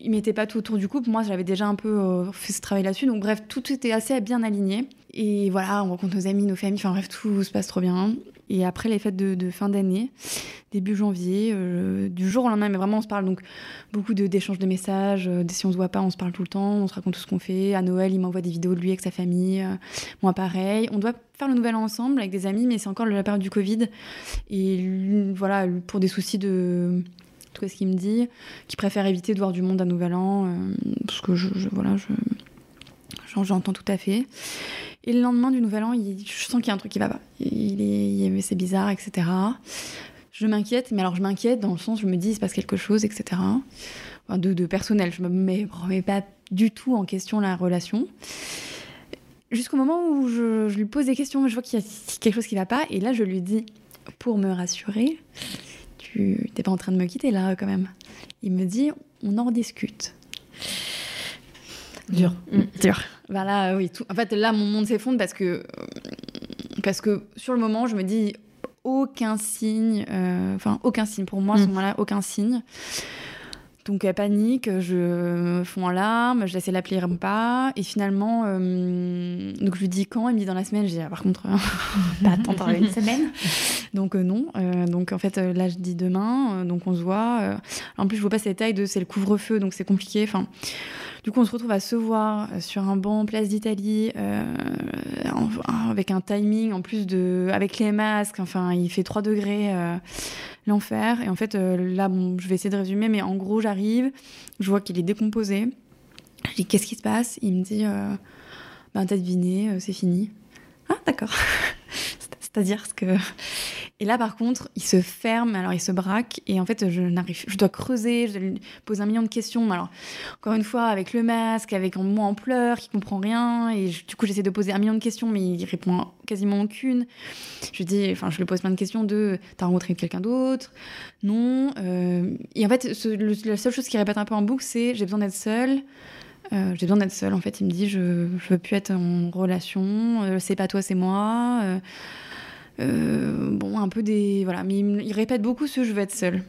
Il mettait pas tout autour du couple. Moi, j'avais déjà un peu euh, fait ce travail là-dessus. Donc, bref, tout était assez bien aligné. Et voilà, on rencontre nos amis, nos familles. Enfin, bref, tout se passe trop bien. Et après les fêtes de, fin d'année, début janvier, euh, du jour au lendemain, mais vraiment on se parle donc beaucoup d'échanges de, messages. Euh, si on se voit pas, on se parle tout le temps, on se raconte tout ce qu'on fait. À Noël, il m'envoie des vidéos de lui avec sa famille. Moi pareil. On doit faire le nouvel ensemble avec des amis, mais c'est encore la période du Covid. Et voilà, pour des soucis de tout cas ce qu'il me dit, qu'il préfère éviter de voir du monde à Nouvel An, parce que je, voilà, je, j'entends tout à fait. Et le lendemain du Nouvel An, je sens qu'il y a un truc qui va pas. Il est, c'est bizarre, etc. Je m'inquiète, mais alors je m'inquiète dans le sens, je me dis, il se passe quelque chose, etc. de, personnel, je me mets, remets pas du tout en question la relation. Jusqu'au moment où je, lui pose des questions, je vois qu'il y a quelque chose qui va pas, et là je lui dis, pour me rassurer, tu n'es pas en train de me quitter là quand même. Il me dit, on en discute. Dur. Mm. Dur. Voilà, oui. Tout. En fait, là, mon monde s'effondre parce que, parce que sur le moment, je me dis aucun signe, euh, enfin, aucun signe. Pour moi, à ce mm. moment-là, aucun signe. Donc elle panique, je fonds en larmes, je laisse l'appeler, il pas. Et finalement, euh, donc je lui dis quand, il me dit dans la semaine. Dis ah, par contre, pas attendre une semaine. Donc euh, non. donc en fait là je dis demain, donc on se voit. en plus je vois pas ces détails de c'est le couvre-feu, donc c'est compliqué. Enfin du coup, on se retrouve à se voir euh, sur un banc place d'Italie, euh, avec un timing en plus de, avec les masques. Enfin, il fait 3 degrés, euh, l'enfer. Et en fait, là, bon, je vais essayer de résumer, mais en gros, j'arrive, je vois qu'il est décomposé. Je dis qu'est-ce qui se passe? Il me dit, ben t'as deviné, c'est fini. Ah, d'accord. C'est-à-dire que et là, par contre, il se ferme, alors il se braque, et en fait, je n'arrive, je dois creuser, je dois lui poser un million de questions. Alors, encore une fois, avec le masque, avec un moi en pleurs, qui comprend rien, et du coup, j'essaie de poser un million de questions, mais il répond quasiment aucune. Je dis, enfin, je lui pose plein de questions de, t'as rencontré quelqu'un d'autre? Non. Euh, et en fait, la seule chose qu'il répète un peu en boucle, c'est, j'ai besoin d'être seule. Euh, j'ai besoin d'être seule en fait. Il me dit je, je veux plus être en relation, euh, c'est pas toi, c'est moi. Bon, un peu des. Voilà, mais il, répète beaucoup ce je veux être seul.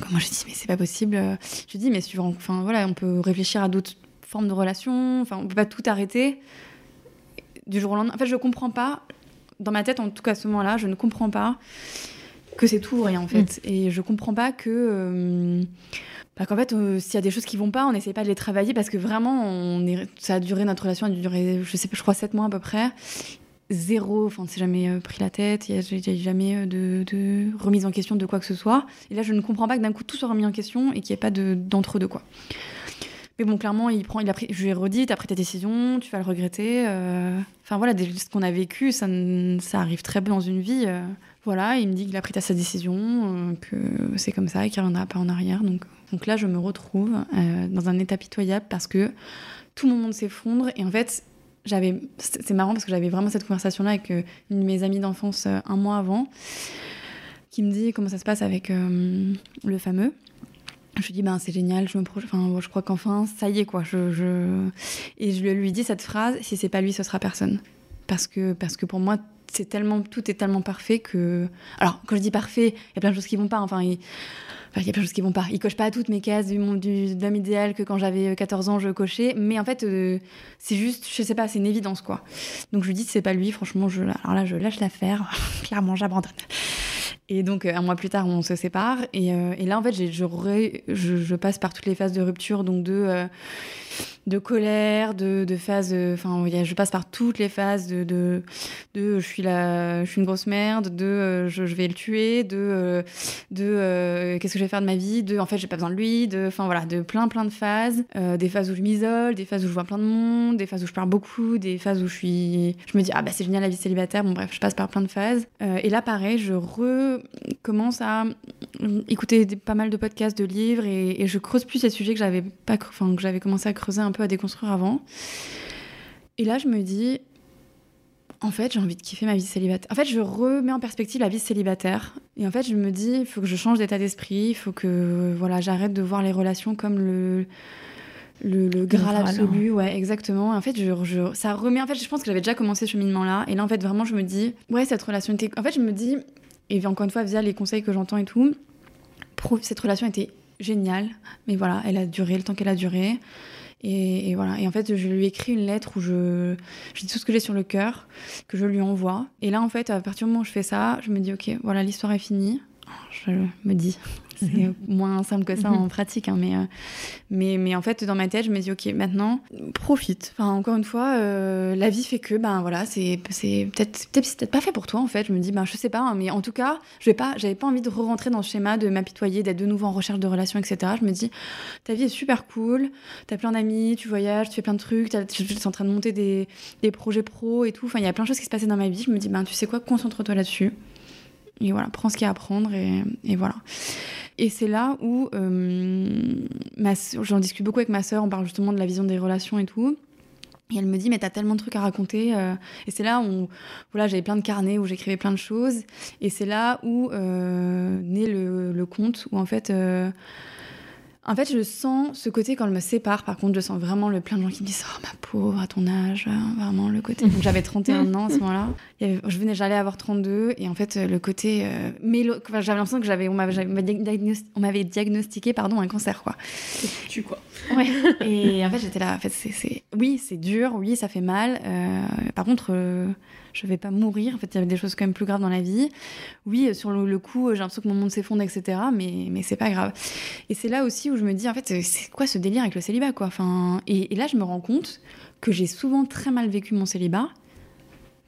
Donc, moi, je dis, mais c'est pas possible. Je dis, mais tu enfin, voilà, on peut réfléchir à d'autres formes de relations. Enfin, on peut pas tout arrêter du jour au lendemain. En fait, je comprends pas. Dans ma tête, en tout cas, à ce moment-là, je ne comprends pas que c'est tout ou rien, en fait. Mm. Et je comprends pas que. Euh, bah, qu'en fait, euh, s'il y a des choses qui vont pas, on n'essaie pas de les travailler parce que vraiment, on est, ça a duré, notre relation a duré, je sais pas, je crois, 7 mois à peu près zéro, enfin, c'est jamais euh, pris la tête, il n'y a, jamais euh, de, remise en question de quoi que ce soit. Et là, je ne comprends pas que d'un coup tout soit remis en question et qu'il n'y ait pas d'entre-deux, quoi. Mais bon, clairement, il prend, il a pris, je lui ai redit, t'as pris ta décision, tu vas le regretter. Euh. Enfin voilà, ce qu'on a vécu, ça, ça arrive très peu dans une vie. Voilà, il me dit qu'il a pris sa décision, que c'est comme ça et qu'il ne reviendra pas en arrière. Donc, donc là, je me retrouve dans un état pitoyable parce que tout mon monde s'effondre et en fait, j'avais, c'est marrant parce que j'avais vraiment cette conversation-là avec euh, une de mes amies d'enfance euh, un mois avant, qui me dit comment ça se passe avec euh, le fameux? Je lui dis, ben, c'est génial, je me enfin, je crois qu'enfin, ça y est, quoi. Je, je... Et je lui dis cette phrase, si c'est pas lui, ce sera personne. Parce que, parce que pour moi, c'est tellement, tout est tellement parfait que. Alors, quand je dis parfait, il y a plein de choses qui vont pas. Enfin, il y a plein de choses qui vont pas. Il coche pas toutes mes cases du monde du idéal que quand j'avais 14 ans je cochais, mais en fait euh, c'est juste, je sais pas, c'est une évidence quoi. Donc je lui dis c'est pas lui, franchement, je, alors là je lâche l'affaire, clairement j'abandonne. Et donc euh, un mois plus tard on se sépare. Et, euh, là en fait je, je, passe par toutes les phases de rupture, donc de de colère, de, de phase, enfin, je passe par toutes les phases de, de, je suis la, je suis une grosse merde, de, euh, je, vais le tuer, de, euh, de, euh, qu'est-ce que je vais faire de ma vie, de, en fait, j'ai pas besoin de lui, de, enfin voilà, de plein, plein de phases, des phases où je m'isole, des phases où je vois plein de monde, des phases où je parle beaucoup, des phases où je suis, je me dis, ah bah c'est génial la vie célibataire, bon bref, je passe par plein de phases. et là, pareil, je recommence à écouter pas mal de podcasts, de livres, et, et je creuse plus ces sujets que j'avais pas, enfin, que j'avais commencé à creuser un peu à déconstruire avant. Et là, je me dis, en fait, j'ai envie de kiffer ma vie célibataire. En fait, je remets en perspective la vie célibataire. Et en fait, je me dis, il faut que je change d'état d'esprit, il faut que voilà, j'arrête de voir les relations comme le, le, le Graal absolu. Ouais, exactement. En fait, je, ça remet. En fait, je pense que j'avais déjà commencé ce cheminement-là. Et là, en fait, vraiment, je me dis, ouais, cette relation était. En fait, je me dis, et encore une fois, via les conseils que j'entends et tout, cette relation était géniale. Mais voilà, elle a duré le temps qu'elle a duré. Et, voilà. Et en fait, je lui écris une lettre où je, je dis tout ce que j'ai sur le cœur, que je lui envoie. Et là, en fait, à partir du moment où je fais ça, je me dis, ok, voilà, l'histoire est finie. Je me dis, c'est mhm. moins simple que ça en mhm. pratique, hein, mais, euh, mais, mais en fait, dans ma tête, je me dis, ok, maintenant, profite. Enfin, encore une fois, euh, la vie fait que, ben voilà, c'est peut-être peut peut pas fait pour toi, en fait. Je me dis, ben je sais pas, hein, mais en tout cas, je vais pas, j'avais pas envie de re-rentrer dans ce schéma, de m'apitoyer, d'être de nouveau en recherche de relations, etc. Je me dis, ta vie est super cool, t'as plein d'amis, tu voyages, tu fais plein de trucs, tu es en train de monter des, des projets pro et tout. Enfin, il y a plein de choses qui se passaient dans ma vie. Je me dis, ben tu sais quoi, concentre-toi là-dessus. Et voilà, prends ce qu'il y a à prendre et, voilà. Et c'est là où euh, j'en discute beaucoup avec ma sœur, on parle justement de la vision des relations et tout. Et elle me dit, mais t'as tellement de trucs à raconter. Euh. Et c'est là où, voilà, j'avais plein de carnets où j'écrivais plein de choses. Et c'est là où euh, naît le, conte, où en fait, en fait, je sens ce côté quand elle me sépare. Par contre, je sens vraiment le plein de gens qui me disent Oh, ma pauvre, à ton âge, hein, vraiment le côté. Donc, j'avais 31 ans à ce moment-là. Je venais, j'allais avoir 32. Et en fait, le côté. Euh, j'avais l'impression que j'avais, on m'avait diagnostiqué pardon, un cancer, quoi. Tu, quoi. Ouais. et en fait, j'étais là. En fait, c'est, oui, c'est dur. Oui, ça fait mal. Euh, par contre. Euh, je vais pas mourir. En fait, il y avait des choses quand même plus graves dans la vie. Oui, sur le, coup, j'ai l'impression que mon monde s'effondre, etc. Mais, mais c'est pas grave. Et c'est là aussi où je me dis, en fait, c'est quoi ce délire avec le célibat, quoi? Enfin, et, là, je me rends compte que j'ai souvent très mal vécu mon célibat.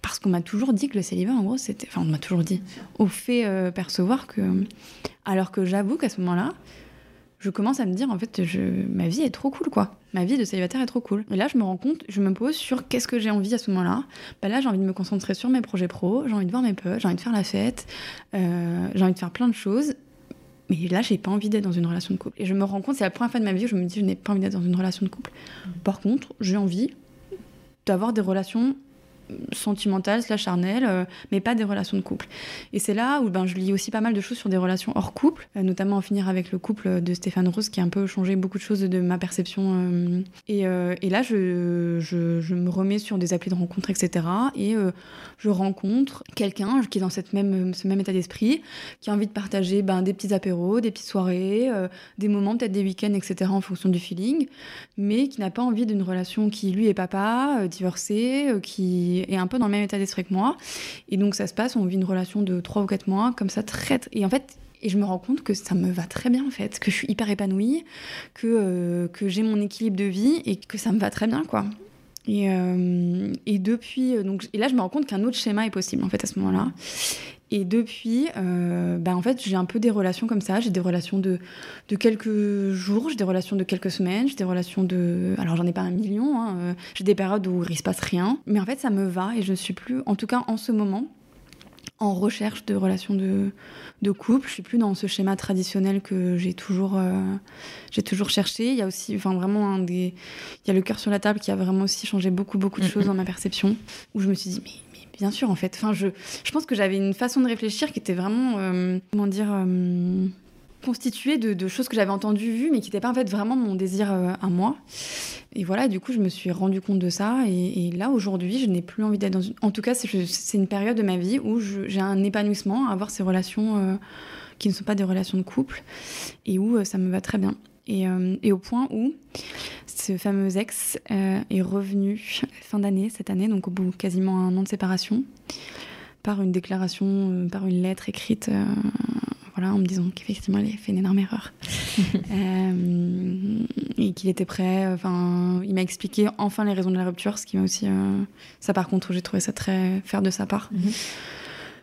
Parce qu'on m'a toujours dit que le célibat, en gros, c'était. Enfin, on m'a toujours dit, au fait euh, percevoir que. Alors que j'avoue qu'à ce moment-là, je commence à me dire en fait je, ma vie est trop cool quoi. Ma vie de célibataire est trop cool. Et là je me rends compte, je me pose sur qu'est-ce que j'ai envie à ce moment-là. Bah là j'ai envie de me concentrer sur mes projets pro, j'ai envie de voir mes potes, j'ai envie de faire la fête, euh, j'ai envie de faire plein de choses. Mais là j'ai pas envie d'être dans une relation de couple. Et je me rends compte, c'est la première fois de ma vie où je me dis je n'ai pas envie d'être dans une relation de couple. Par contre j'ai envie d'avoir des relations sentimentale slash charnelle, euh, mais pas des relations de couple. Et c'est là où ben, je lis aussi pas mal de choses sur des relations hors couple, euh, notamment en finir avec le couple de Stéphane Rose qui a un peu changé beaucoup de choses de ma perception. Euh. et, et, là, je, je, je, me remets sur des applis de rencontre, etc. Et je rencontre quelqu'un qui est dans cette même, ce même état d'esprit, qui a envie de partager ben, des petits apéros, des petites soirées, des moments, peut-être des week-ends, etc. en fonction du feeling, mais qui n'a pas envie d'une relation qui, lui, est papa, divorcé, qui est un peu dans le même état d'esprit que moi. Et donc ça se passe, on vit une relation de 3 ou 4 mois, comme ça, très... Et en fait, et je me rends compte que ça me va très bien en fait, que je suis hyper épanouie, que, euh, que j'ai mon équilibre de vie et que ça me va très bien quoi. Et, euh, et depuis, euh, donc, et là je me rends compte qu'un autre schéma est possible en fait à ce moment-là. Et depuis, euh, bah en fait, j'ai un peu des relations comme ça. J'ai des relations de, de quelques jours, j'ai des relations de quelques semaines, j'ai des relations de. Alors, j'en ai pas un million, hein, euh, j'ai des périodes où il se passe rien. Mais en fait, ça me va et je ne suis plus, en tout cas en ce moment, en recherche de relations de, de couple. Je suis plus dans ce schéma traditionnel que j'ai toujours, euh, j'ai toujours cherché. Il y a aussi, enfin vraiment, un des, il y a le cœur sur la table qui a vraiment aussi changé beaucoup, beaucoup de choses dans ma perception. Où je me suis dit, mais bien sûr, en fait. Enfin, je, je pense que j'avais une façon de réfléchir qui était vraiment, euh, comment dire, euh, constituée de, choses que j'avais entendues, vues, mais qui n'étaient pas en fait vraiment mon désir euh, à moi. Et voilà, du coup, je me suis rendu compte de ça. Et, là, aujourd'hui, je n'ai plus envie d'être dans une. En tout cas, c'est une période de ma vie où j'ai un épanouissement à avoir ces relations qui ne sont pas des relations de couple et où ça me va très bien. Et, et au point où ce fameux ex euh, est revenu fin d'année, cette année, donc au bout quasiment un an de séparation, par une déclaration, euh, par une lettre écrite, euh, voilà, en me disant qu'effectivement, il avait fait une énorme erreur. et qu'il était prêt. Enfin, il m'a expliqué enfin les raisons de la rupture, ce qui m'a aussi. ça, par contre, j'ai trouvé ça très faire de sa part. Mhm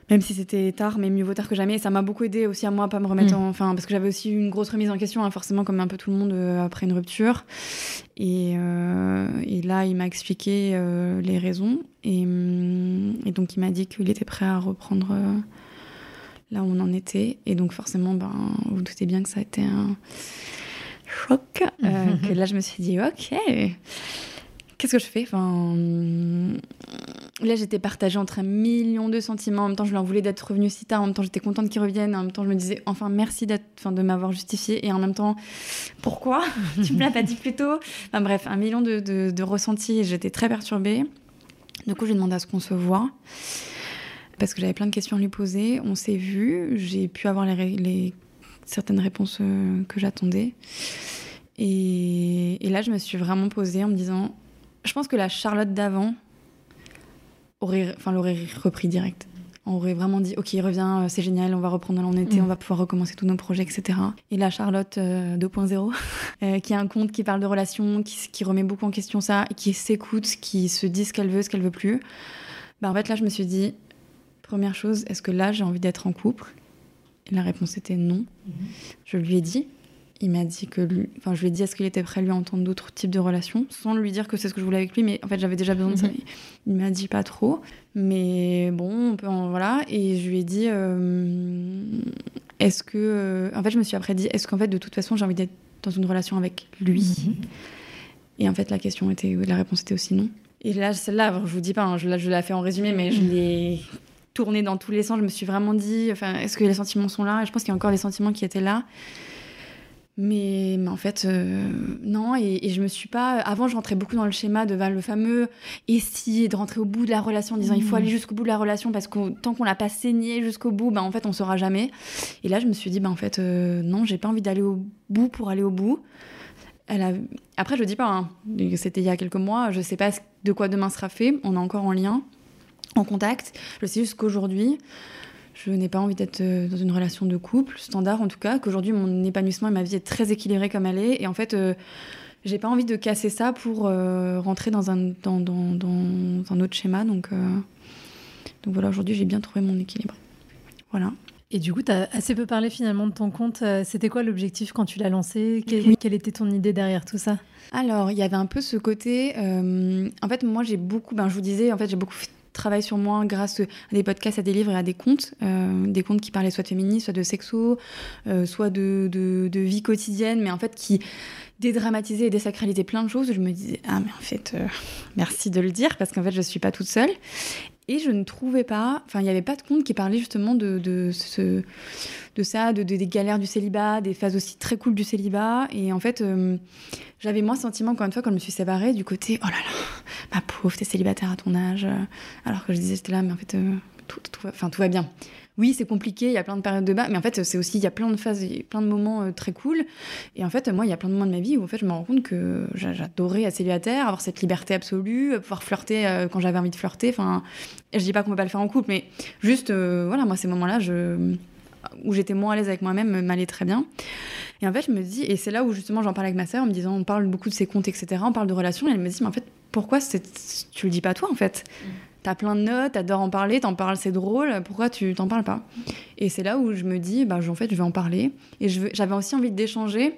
même si c'était tard, mais mieux vaut tard que jamais. Et ça m'a beaucoup aidé aussi à moi à pas me remettre mm. en. Enfin, parce que j'avais aussi une grosse remise en question, hein, forcément, comme un peu tout le monde euh, après une rupture. Et, euh, et là, il m'a expliqué euh, les raisons. Et, mm, et, donc, il m'a dit qu'il était prêt à reprendre là où on en était. Et donc, forcément, ben, vous doutez bien que ça a été un choc. que là, je me suis dit, OK qu'est-ce que je fais enfin, Là, j'étais partagée entre un million de sentiments. En même temps, je en voulais d'être revenu si tard. En même temps, j'étais contente qu'il revienne. En même temps, je me disais, enfin, merci enfin, de m'avoir justifié. Et en même temps, pourquoi Tu me l'as pas dit plus tôt Enfin, bref, un million de, de, ressentis. J'étais très perturbée. Du coup, j'ai demandé à ce qu'on se voit. Parce que j'avais plein de questions à lui poser. On s'est vu. J'ai pu avoir les, certaines réponses euh, que j'attendais. Et là, je me suis vraiment posée en me disant, je pense que la Charlotte d'avant aurait, enfin, l'aurait repris direct. On aurait vraiment dit, ok, il revient, euh, c'est génial, on va reprendre en été, Mm. on va pouvoir recommencer tous nos projets, etc. Et la Charlotte euh, 2.0, euh, qui a un compte qui parle de relations, qui, remet beaucoup en question ça, qui s'écoute, qui se dit ce qu'elle veut, ce qu'elle veut plus. Bah, en fait, là, je me suis dit, première chose, est-ce que là, j'ai envie d'être en couple? Et la réponse était non. Je lui ai dit. Il m'a dit que lui, enfin, je lui ai dit est-ce qu'il était prêt à lui entendre d'autres types de relations, sans lui dire que c'est ce que je voulais avec lui, mais en fait j'avais déjà besoin de ça. Mhm. Il m'a dit pas trop, mais bon, on peut en- voilà. Et je lui ai dit euh, est-ce que, euh, en fait, je me suis après dit est-ce qu'en fait de toute façon j'ai envie d'être dans une relation avec lui? Et en fait la question était, la réponse était aussi non. Et là celle-là, je vous dis pas, hein, je, là, je l'ai fait en résumé, mais je l'ai tourné dans tous les sens. Je me suis vraiment dit, enfin, est-ce que les sentiments sont là? Et je pense qu'il y a encore des sentiments qui étaient là. Mais, mais en fait, euh, non. Et, et je me suis pas. Avant, je rentrais beaucoup dans le schéma de ben, le fameux et si, et de rentrer au bout de la relation en disant il faut Mhm. aller jusqu'au bout de la relation parce que tant qu'on l'a pas saigné jusqu'au bout, ben, en fait, on saura jamais. Et là, je me suis dit, ben, en fait, euh, non, j'ai pas envie d'aller au bout pour aller au bout. Elle a... Après, je dis pas, hein, c'était il y a quelques mois, je sais pas de quoi demain sera fait, on est encore en lien, en contact. Je sais juste qu'aujourd'hui, je n'ai pas envie d'être euh, dans une relation de couple, standard en tout cas, qu'aujourd'hui mon épanouissement et ma vie est très équilibrée comme elle est. Et en fait, euh, j'ai pas envie de casser ça pour euh, rentrer dans un, dans, dans, dans un autre schéma. Donc, euh, donc voilà, aujourd'hui j'ai bien trouvé mon équilibre. Voilà. Et du coup, tu as assez peu parlé finalement de ton compte. C'était quoi l'objectif quand tu l'as lancé? Quelle, Oui. quelle était ton idée derrière tout ça? Alors, il y avait un peu ce côté. euh, en fait, moi, j'ai beaucoup. Ben, je vous disais, en fait, j'ai beaucoup fait de travail sur moi grâce à des podcasts, à des livres et à des contes. euh, des contes qui parlaient soit de féminisme, soit de sexo, euh, soit de, vie quotidienne, mais en fait, qui dédramatisaient et désacralisaient plein de choses. Je me disais, ah, mais en fait, euh, merci de le dire, parce qu'en fait, je suis pas toute seule. Et je ne trouvais pas, enfin, il n'y avait pas de conte qui parlait justement de, de, ce, de ça, de, de- des galères du célibat, des phases aussi très cool du célibat. Et en fait, euh, j'avais moins sentiment, encore une fois, quand je me suis séparée, du côté, oh là là, ma pauvre, t'es célibataire à ton âge. Alors que je disais, j'étais là, mais en fait, euh, tout, tout, va, enfin, tout va bien. Oui, c'est compliqué, il y a plein de périodes de bas, mais en fait, c'est aussi, il y a plein de phases, plein de moments euh, très cool. Et en fait, moi, il y a plein de moments de ma vie où, en fait, je me rends compte que j'a- j'adorais être célibataire, avoir cette liberté absolue, euh, pouvoir flirter euh, quand j'avais envie de flirter. Enfin, je dis pas qu'on peut pas le faire en couple, mais juste, voilà, moi, ces moments-là, je où j'étais moins à l'aise avec moi-même m'allait très bien. Et en fait, je me dis, et c'est là où justement j'en parle avec ma sœur en me disant, on parle beaucoup de ses comptes, etc., on parle de relations, et elle me dit, mais en fait, pourquoi tu le dis pas toi, en fait? T'as plein de notes, t'adores en parler, t'en parles, c'est drôle, pourquoi tu t'en parles pas? Et c'est là où je me dis, bah, en fait, je vais en parler. Et j'avais aussi envie d'échanger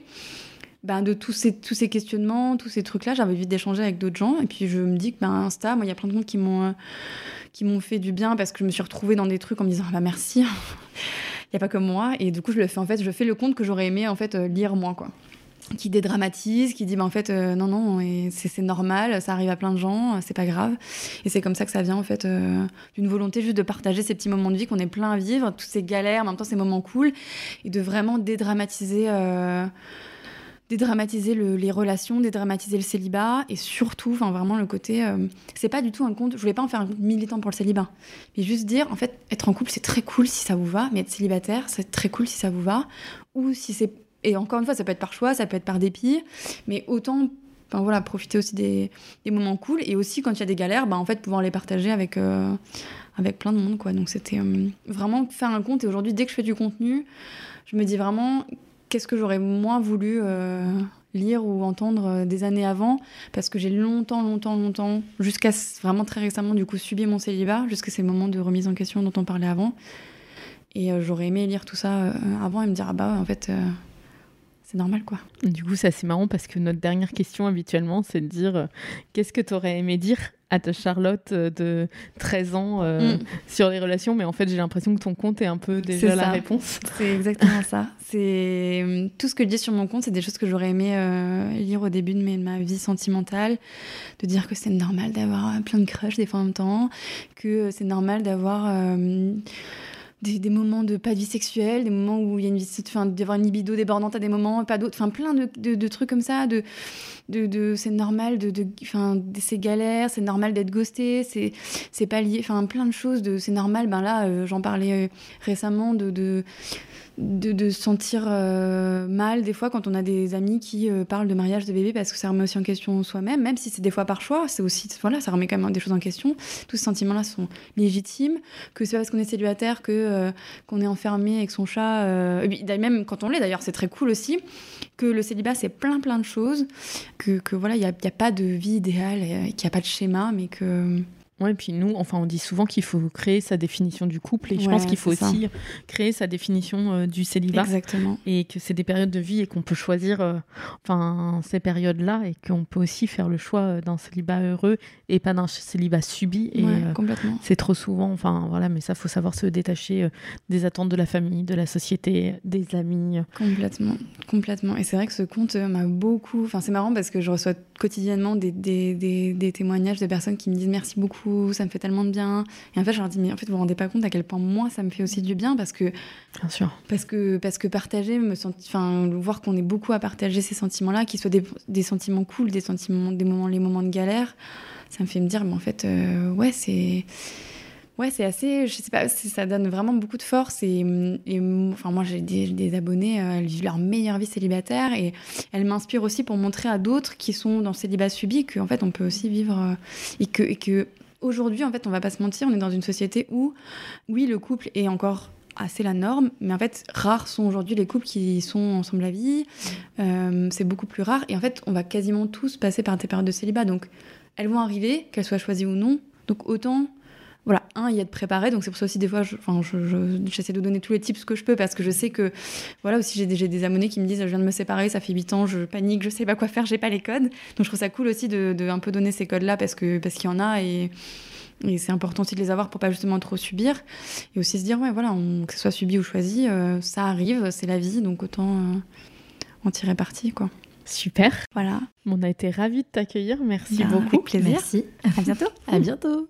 ben, de tous ces, tous ces questionnements, tous ces trucs-là, j'avais envie d'échanger avec d'autres gens. Et puis je me dis que ben, Insta, moi, il y a plein de comptes qui m'ont fait du bien parce que je me suis retrouvée dans des trucs en me disant, ah bah merci, il n'y a pas que moi. Et du coup, je le fais en fait, je fais le compte que j'aurais aimé en fait euh, lire moi, quoi. Qui dédramatise, qui dit, bah, en fait, euh, non, non, et c'est normal, ça arrive à plein de gens, euh, c'est pas grave. Et c'est comme ça que ça vient en fait euh, d'une volonté juste de partager ces petits moments de vie qu'on est plein à vivre, toutes ces galères, en même temps ces moments cool, et de vraiment dédramatiser. dédramatiser le- les relations, dédramatiser le célibat et surtout, enfin vraiment le côté, c'est pas du tout un compte. Je voulais pas en faire un compte militant pour le célibat, mais juste dire en fait être en couple c'est très cool si ça vous va, mais être célibataire c'est très cool si ça vous va, ou si c'est et encore une fois ça peut être par choix, ça peut être par dépit, mais autant Enfin voilà, profiter aussi des, moments cool et aussi quand il y a des galères, bah, en fait pouvoir les partager avec, euh, avec plein de monde quoi. Donc c'était euh, vraiment faire un compte et aujourd'hui dès que je fais du contenu, je me dis vraiment qu'est-ce que j'aurais moins voulu euh, lire ou entendre des années avant? Parce que j'ai longtemps, longtemps, longtemps, jusqu'à vraiment très récemment du coup subi mon célibat jusqu'à ces moments de remise en question dont on parlait avant. Et j'aurais aimé lire tout ça avant et me dire ah bah en fait c'est normal quoi. Du coup, c'est assez marrant parce que notre dernière question habituellement, c'est de dire euh, qu'est-ce que tu aurais aimé dire à ta Charlotte euh, de 13 ans euh, Mm. sur les relations, mais en fait, j'ai l'impression que ton compte est un peu déjà C'est la ça. réponse. C'est exactement ça. C'est tout ce que je dis sur mon compte, c'est des choses que j'aurais aimé euh, lire au début de, mes- de ma vie sentimentale, de dire que c'est normal d'avoir plein de crushs des fois en même temps, que c'est normal d'avoir des, moments de pas de vie sexuelle, des moments où il y a une vie, enfin, d'avoir une libido débordante à des moments, pas d'autres, enfin plein de, trucs comme ça, de de, c'est normal de, enfin, ces galères, c'est normal d'être ghosté, c'est, c'est pas lié, enfin, plein de choses de, c'est normal. Ben là, j'en parlais récemment de, de de, se sentir euh, mal des fois quand on a des amis qui euh, parlent de mariage de bébé parce que ça remet aussi en question soi-même, même si c'est des fois par choix, c'est aussi voilà, ça remet quand même des choses en question. Tous ces sentiments-là sont légitimes. Que c'est parce qu'on est célibataire que euh, qu'on est enfermé avec son chat. même quand on l'est d'ailleurs, c'est très cool aussi. Que le célibat c'est plein plein de choses. Que, que voilà, il n'y a, a, pas de vie idéale, qu'il n'y a pas de schéma, mais que Ouais, et puis nous, enfin, on dit souvent qu'il faut créer sa définition du couple, et je pense qu'il faut aussi créer sa définition euh, du célibat. Exactement. Et que c'est des périodes de vie et qu'on peut choisir, euh, enfin, ces périodes-là, et qu'on peut aussi faire le choix euh, d'un célibat heureux et pas d'un célibat subi. Et complètement. c'est trop souvent, enfin, voilà, mais ça, faut savoir se détacher des attentes de la famille, de la société, des amis. Complètement, complètement. Et c'est vrai que ce conte m'a beaucoup. Enfin, c'est marrant parce que je reçois quotidiennement des, des, des, des témoignages de personnes qui me disent merci beaucoup ça me fait tellement de bien. Et en fait, je leur dis, mais en fait, vous vous rendez pas compte à quel point moi, ça me fait aussi du bien parce que. Bien sûr. Parce que, parce que partager, me enfin, voir qu'on est beaucoup à partager ces sentiments-là, qu'ils soient des, des, sentiments cool, des sentiments, des moments, les moments de galère, ça me fait me dire, mais en fait, euh, ouais, c'est ouais, c'est assez, je sais pas, ça donne vraiment beaucoup de force. Et, enfin, moi, j'ai des, abonnés, euh, elles vivent leur meilleure vie célibataire et elles m'inspirent aussi pour montrer à d'autres qui sont dans le célibat subi qu'en fait, on peut aussi vivre euh, et que, et que Aujourd'hui, en fait, on va pas se mentir, on est dans une société où, oui, le couple est encore assez la norme, mais en fait, rares sont aujourd'hui les couples qui sont ensemble la vie. Euh, c'est beaucoup plus rare. Et en fait, on va quasiment tous passer par des périodes de célibat. Donc, elles vont arriver, qu'elles soient choisies ou non. Donc, autant voilà, un, il y a de préparer. Donc c'est pour ça aussi des fois, j'essaie de donner tous les tips que je peux parce que je sais que, voilà, aussi j'ai des, des abonnés qui me disent, je viens de me séparer, ça fait 8 ans, je panique, je sais pas quoi faire, j'ai pas les codes. Donc je trouve ça cool aussi de, un peu donner ces codes-là parce que parce qu'il y en a et, c'est important aussi de les avoir pour pas justement trop subir et aussi se dire, ouais, voilà, que ce soit subi ou choisi, euh, ça arrive, c'est la vie, donc autant euh, en tirer parti, quoi. Super. Voilà. On a été ravis de t'accueillir. Merci bah, beaucoup. Avec plaisir. Merci. À bientôt. à bientôt.